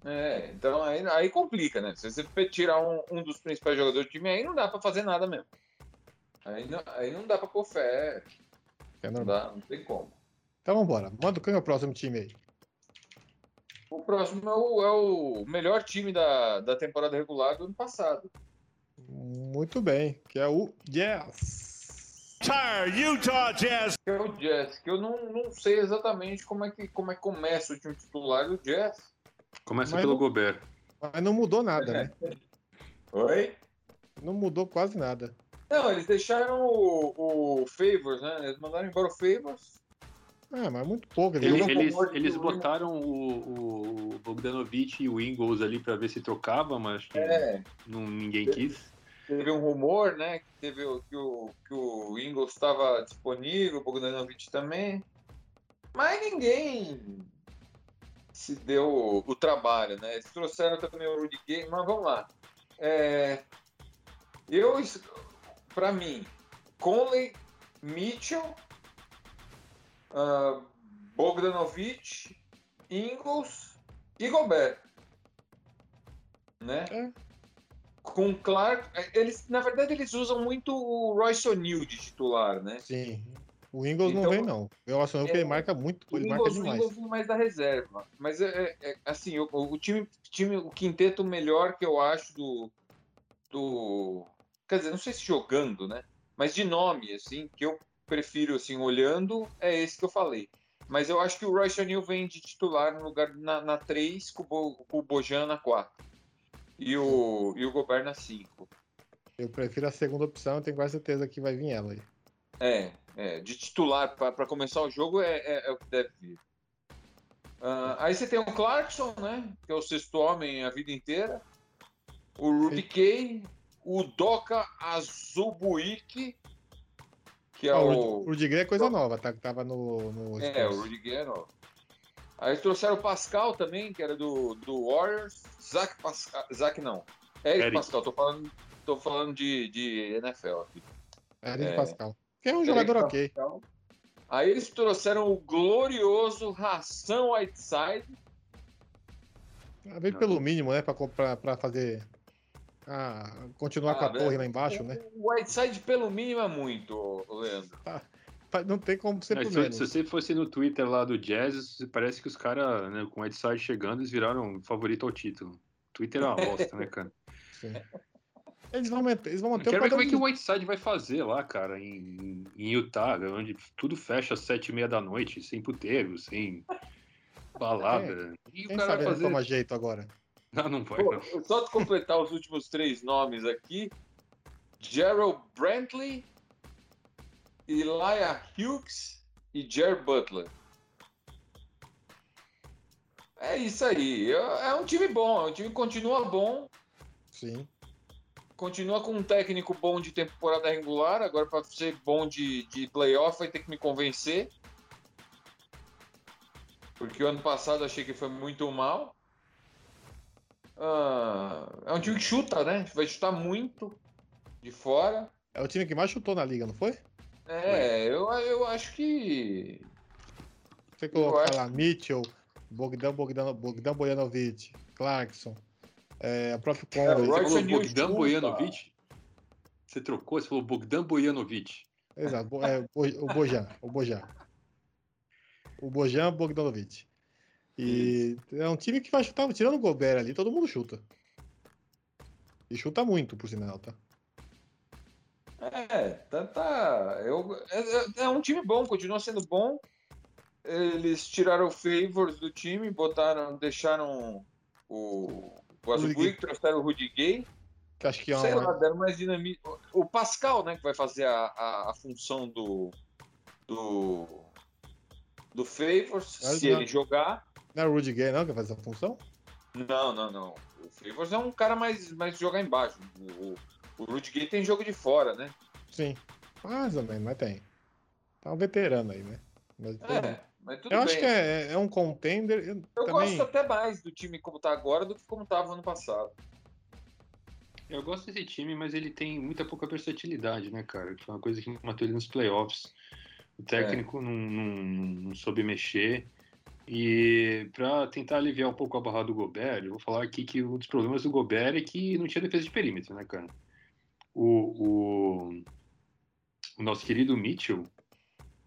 É, então aí, aí complica, né? Se você tirar um, um dos principais jogadores do time, aí não dá pra fazer nada mesmo. Aí não, aí não dá pra pôr fé, É não dá, não tem como. Então vambora. Manda quem é o próximo time aí. O próximo é o, é o melhor time da, da temporada regular do ano passado. Muito bem, que é o Jazz. Tire Utah Jazz. Que é o Jazz, que eu não, não sei exatamente como é, que, como é que começa o time titular do Jazz. Começa Mas pelo não- Gobert. Mas não mudou nada, né? Oi? Não mudou quase nada. Não, eles deixaram o, o Favors, né? Eles mandaram embora o Favors. Ah, mas muito pouco. Ele eles, eles botaram o, o Bogdanovich e o Ingles ali pra ver se trocava, mas acho que É, não, ninguém quis. teve um rumor, né? Que, teve, o- que, o, que o Ingles estava disponível, o Bogdanovich também. Mas ninguém se deu o, o trabalho, né? Eles trouxeram também o Rudy Gay, mas vamos lá. É, eu, para mim, Conley, Mitchell, ah, Bogdanovich, Ingles e Gobert. Né? É. Com Clark, eles na verdade eles usam muito o Royce O'Neal de titular, né? Sim. O Ingles Então, não vem, não. Eu acho que é, ele marca muito, O ele marca Ingles, o demais. Ingles vem mais da reserva. Mas é, é- é, assim, o, o time, time, o quinteto melhor que eu acho do, do. Quer dizer, não sei se jogando, né? Mas de nome, assim, que eu prefiro, assim, olhando, é esse que eu falei. Mas eu acho que o Royce O'Neal vem de titular no lugar na, na 3, com o, Bo, com o Bojan na 4. E o, e o Gobert na 5. Eu prefiro a segunda opção, eu tenho quase certeza que vai vir ela aí. É, é, de titular para começar o jogo é, é- é o que deve vir. Ah, aí você tem o Clarkson, né? Que é o sexto homem a vida inteira. O Rudy Kay, o Doka Azubuike, que é Ah, o o. Rudiger é coisa nova, tá? Que tava no. no É, o Gay é novo. Aí eles trouxeram o Pascal também, que era do, do Warriors. Zach Pascal. Zach não. Eric, Eric. Pascal, tô falando, tô falando de, de NFL aqui. Eric É. Pascal. Que é um Eric jogador ok. Pascal. Aí eles trouxeram o glorioso Ração Whiteside. Veio pelo mínimo, né? Pra, comprar- pra fazer. Ah, continuar com Ah, a torre né? lá embaixo, né? O Whiteside, pelo mínimo, é muito, Leandro. Fa- Não tem como ser por se, menos. se você fosse no Twitter lá do Jazz, parece que os caras, né, com o Whiteside chegando, eles viraram favorito ao título. Twitter é uma bosta, né, cara? Sim. Eles vão manter, eles vão Eu manter quero o ver como é que o de- Whiteside vai fazer lá, cara, em, em Utah, onde tudo fecha às sete e meia da noite, sem puteiro, sem balada. E o Quem cara sabe vai ele fazer. toma jeito agora. Não, não vai, Pô, não. só de completar os últimos três nomes aqui: Gerald Brantley, Elijah Hughes e Jer Butler. É isso aí. É um time bom, é um time que continua bom, Sim. continua com um técnico bom de temporada regular. Agora, para ser bom de, de playoff, vai ter que me convencer. Porque o ano passado achei que foi muito mal. Ah, é um time que chuta, né? Vai chutar muito de fora. É o time que mais chutou na liga, não foi? É, eu, eu acho que. Você colocar acho- lá Mitchell, Bogdan, Bogdan, Bogdan Bojanovic, Clarkson, é, o próprio É, o Conley. Você falou Bogdan. Bojanovic? Você trocou? Você falou Bogdan Bojanovic. Exato, é, o Bojan, o Bojan. O Bojan Bogdanovic. E é um time que vai chutar, tirando o Gobert ali, todo mundo chuta. E chuta muito, por sinal, tá? É, tá. tá eu, é, é- é um time bom, continua sendo bom. Eles tiraram o Favors do time, botaram, deixaram o, o Azubuik, trouxeram o Rudy Gay. Que acho que é Sei uma, lá, deram mais dinamismo. O Pascal, né, que vai fazer a, a, a função do. do. do Favors, se ele jogar. Não é o Rudy Gay, não, que faz essa função? Não, não, não. O Favors é um cara mais, mais jogar embaixo. O, o Rudy Gay tem jogo de fora, né? Sim. Mais ou menos, mas tem. Tá um veterano aí, né? Mas, tudo bem. É, mas tudo eu bem. acho que é, é um contender. Eu, Eu também, gosto até mais do time como tá agora do que como tava ano passado. Eu gosto desse time, mas ele tem muita pouca versatilidade, né, cara? Foi uma coisa que matou ele nos playoffs. O técnico não, não, não soube mexer. E para tentar aliviar um pouco a barra do Gobert, eu vou falar aqui que um dos problemas do Gobert é que não tinha defesa de perímetro, né, cara? O, o, o nosso querido Mitchell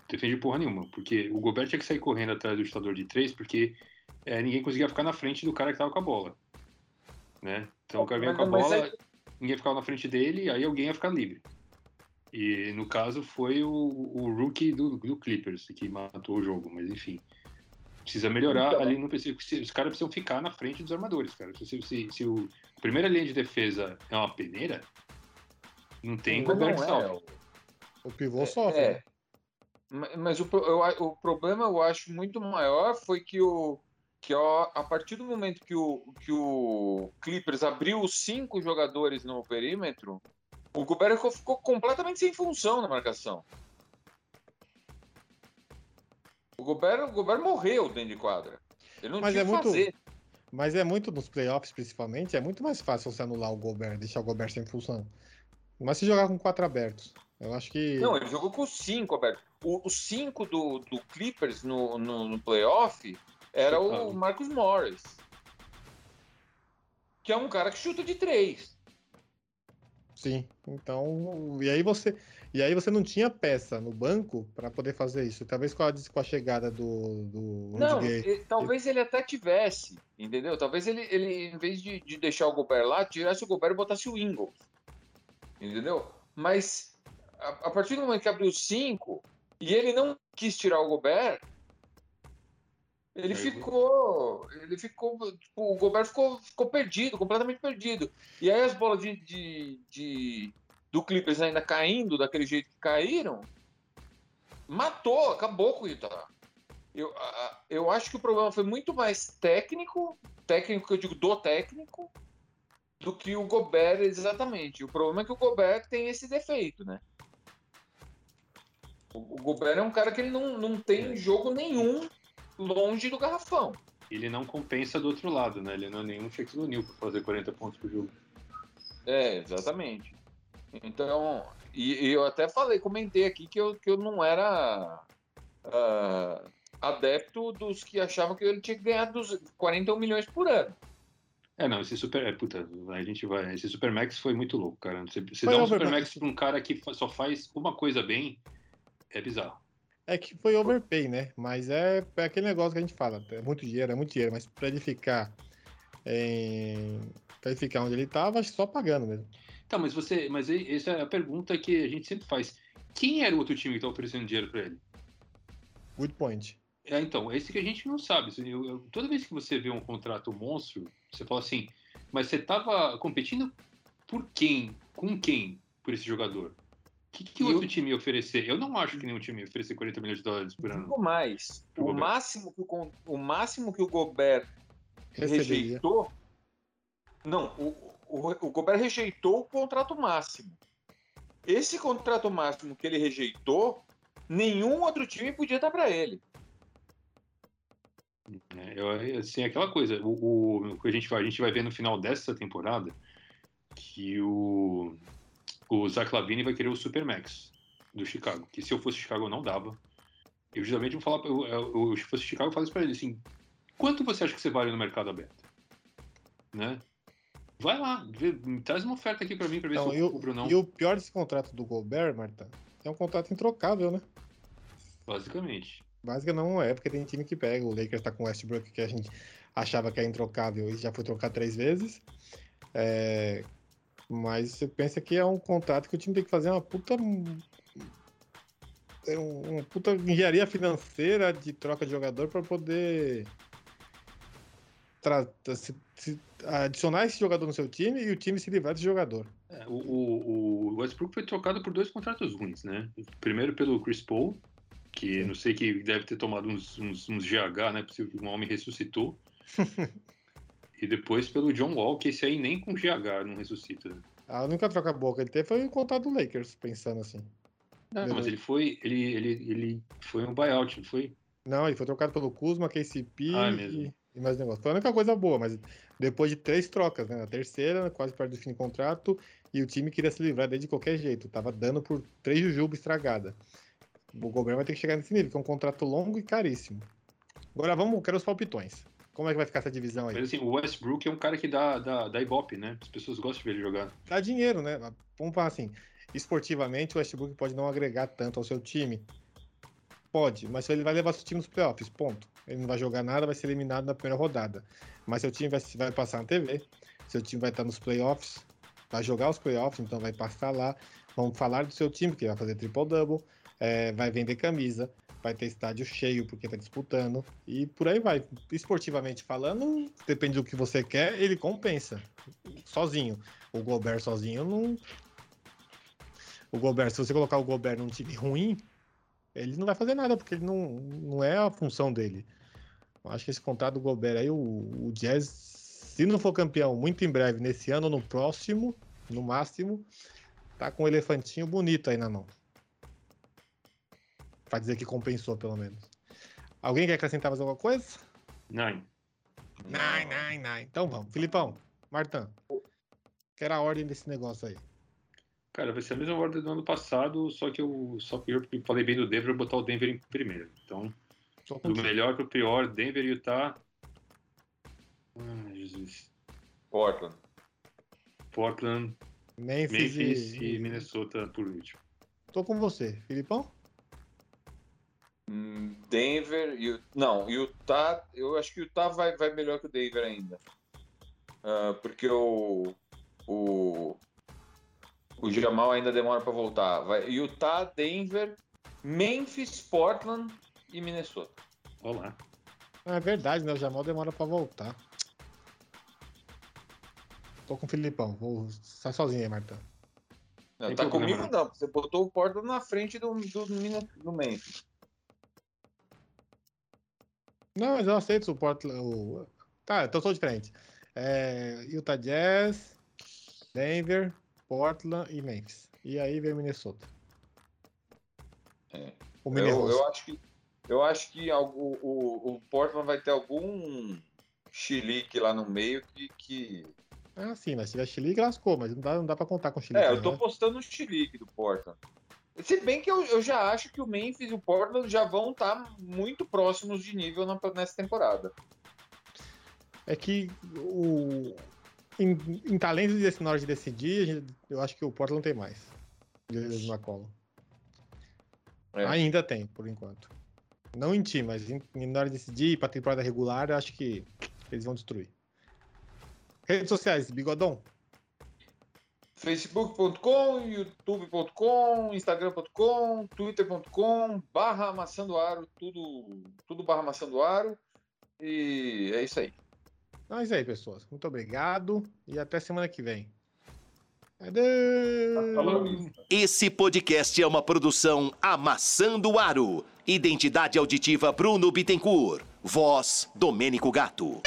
defende porra nenhuma, porque o Gobert tinha que sair correndo atrás do chutador de três, porque é, ninguém conseguia ficar na frente do cara que tava com a bola. Né? Então o cara vinha com a bola, ninguém ficava na frente dele, aí alguém ia ficar livre. E no caso foi o, o rookie do, do Clippers que matou o jogo, mas enfim. Precisa melhorar Então. ali no PC. Os caras precisam ficar na frente dos armadores, cara. Se, se, se o a primeira linha de defesa é uma peneira, não tem Mas Gobert que salve. é, o- pivô sofre. É. né? Ma- Mas o, eu o problema eu acho muito maior foi que o que ó, a partir do momento que o, que o Clippers abriu os cinco jogadores no perímetro, o Gobert ficou completamente sem função na marcação. O Gobert, o Gobert morreu dentro de quadra. Ele não Mas tinha é o que muito- fazer. Mas é muito nos playoffs, principalmente, é muito mais fácil você anular o Gobert, deixar o Gobert sem função. Mas se jogar com quatro abertos. Eu acho que. Não, ele jogou com cinco aberto. O, os cinco do, do Clippers no, no, no playoff era o. Marcus Morris. Que é um cara que chuta de três. Sim. Então. E aí você. E aí você não tinha peça no banco para poder fazer isso. Talvez com a, com a chegada do, do Não, Gay. e- talvez ele até tivesse, entendeu? Talvez ele, ele em vez de, de deixar o Gobert lá, tirasse o Gobert e botasse o Ingles. Entendeu? Mas a, a partir do momento que abriu cinco e ele não quis tirar o Gobert, ele ficou. Ele ficou. tipo, o Gobert ficou, ficou perdido, completamente perdido. E aí as bolas de, de, de- do Clippers ainda caindo daquele jeito que caíram, matou, acabou com o Utah. Eu, a- a- eu acho que o problema foi muito mais técnico, técnico que eu digo do técnico, do que o Gobert exatamente. O problema é que o Gobert tem esse defeito, né? O, o Gobert é um cara que ele não, não tem jogo nenhum longe do garrafão. Ele não compensa do outro lado, né? Ele não é nenhum Shaquille O'Neal pra fazer 40 pontos por jogo. É, exatamente. Então, e, e eu até falei, comentei aqui que eu, que eu não era ah, adepto dos que achavam que ele tinha que ganhar dos 41 milhões por ano. É, não, esse Super. É, puta, a gente vai. Esse Supermax foi muito louco, cara. Você, você dá um overmax. Supermax pra um cara que só faz uma coisa bem, é bizarro. É que foi overpay, né? Mas é, é aquele negócio que a gente fala. É muito dinheiro, é muito dinheiro. Mas pra ele ficar. Em... Pra ele ficar onde ele tava, só pagando mesmo. Tá, mas você. Mas essa é a pergunta que a gente sempre faz. Quem era o outro time que tá oferecendo dinheiro pra ele? Good point. É, então, esse que a gente não sabe. Assim, eu- eu- toda vez que você vê um contrato monstro, você fala assim, mas você tava competindo por quem? Com quem por esse jogador? O que, que outro o- time ia oferecer? Eu não acho que nenhum time ia oferecer 40 milhões de dólares por ano. Digo mais, o Gobert. máximo, que o, o máximo que o Gobert Receberia. rejeitou. Não, o, o, o Gobert rejeitou o contrato máximo. Esse contrato máximo que ele rejeitou, nenhum outro time podia dar para ele. É, eu- assim, aquela coisa, o, o- que a gente vai, a gente vai ver no final dessa temporada que o, o Zach Lavine vai querer o Supermax do Chicago, que se eu fosse Chicago eu não dava. Eu justamente vou falar, eu, eu, eu, se fosse Chicago eu falo isso pra ele assim, quanto você acha que você vale no mercado aberto? Né? Vai lá, vê, traz uma oferta aqui pra mim pra ver Então, se eu o, cubro ou não. e o pior desse contrato do Gobert, Marta, é um contrato introcável, né? Basicamente. Básica não é, porque tem time que pega. O Lakers tá com o Westbrook, que a gente achava que é introcável e já foi trocado três vezes. É, Mas você pensa que é um contrato que o time tem que fazer uma puta. é um- Uma puta engenharia financeira de troca de jogador para poder tra- se- se- adicionar esse jogador no seu time e o time se livrar desse jogador. É, o, o, o Westbrook foi trocado por dois contratos ruins, né? Primeiro pelo Chris Paul, que não sei que deve ter tomado uns, uns, uns GH, né? Possível que um homem ressuscitou. e depois pelo John Wall, que esse aí nem com GH não ressuscita. né? A única troca boa que ele teve foi o contrato do Lakers, pensando assim. Não, mas ele foi. Ele, ele, ele foi um buyout, não foi? Não, ele foi trocado pelo Kuzma, KCP Ah, é mesmo. e mais negócio. Foi a única coisa boa, mas depois de três trocas, né? Na terceira, quase perto do fim do contrato, e o time queria se livrar dele de qualquer jeito. Tava dando por três jujuba estragada. O Gobert vai ter que chegar nesse nível, que é um contrato longo e caríssimo. Agora vamos, quero os palpitões. Como é que vai ficar essa divisão aí? Mas assim, o Westbrook é um cara que dá, dá, dá ibope, né? As pessoas gostam de ver ele jogar. Dá dinheiro, né? Vamos falar assim, esportivamente o Westbrook pode não agregar tanto ao seu time. Pode, mas ele vai levar seu time nos playoffs, ponto. Ele não vai jogar nada, vai ser eliminado na primeira rodada. Mas seu time vai, vai passar na TV, seu time vai estar nos playoffs, vai jogar os playoffs, então vai passar lá. Vamos falar do seu time, que vai fazer triple-double, é, vai vender camisa, vai ter estádio cheio porque tá disputando, e por aí vai. Esportivamente falando, depende do que você quer, ele compensa. Sozinho. O Gobert sozinho não. O Gobert, se você colocar o Gobert num time ruim, ele não vai fazer nada, porque ele não, não é a função dele. Eu acho que esse contrato do Gobert aí, o, o Jazz, se não for campeão muito em breve, nesse ano ou no próximo, no máximo, tá com um elefantinho bonito aí na mão. Pra dizer que compensou, pelo menos. Alguém quer acrescentar mais alguma coisa? Nine. Nine, nine, nine. Então vamos. Filipão, Martã. Quero a ordem desse negócio aí. Cara, vai ser a mesma ordem do ano passado, só que eu só que eu falei bem do Denver, eu vou botar o Denver em primeiro. Então, Só do melhor pro pior, Denver e Utah. Ai, Jesus. Portland. Portland, Memphis, Memphis e... e Minnesota por último. Tô com você. Filipão? Hum, Denver e o- não, Utah, eu acho que o Utah vai, vai melhor que o Denver ainda. Ah, porque o, o o Jamal ainda demora para voltar. Vai Utah, Denver, Memphis, Portland e Minnesota. Olá. É verdade, né? O Jamal demora pra voltar. Tô com o Filipão. Vou... Sai sozinho aí, Martã. Não, Tem tá problema, comigo não. não, você botou o Portland na frente do, do, do Memphis. Não, mas eu aceito o Portland. O... Tá, então sou diferente. É... Utah Jazz, Denver, Portland e Memphis. E aí vem Minnesota. É. O Eu, Minnesota. eu acho que eu acho que algo- o, o Portland vai ter algum chilique lá no meio que, que... Ah, sim, mas se tiver Chile, lascou, mas não dá, não dá pra contar com Chile. É, eu tô postando o chilique do Portland. Se bem que eu, eu já acho que o Memphis e o Portland já vão estar muito próximos de nível na- nessa temporada. É que o. Em, em talentos de na hora de decidir, gente- eu acho que o Portland tem mais. Na cola. É. Ainda tem, por enquanto. Não em time, mas em, em- na hora de decidir, pra temporada regular, eu acho que eles vão destruir. Redes sociais, Bigodão. facebook.com, youtube.com, instagram.com, twitter.com, barra amassando aro, tudo, tudo barra amassando aro. E é isso aí. Então é aí, pessoas. Muito obrigado e até semana que vem. Adeus! Falou. Esse podcast é uma produção Amassando o Aro. Identidade auditiva Bruno Bittencourt. Voz Domênico Gato.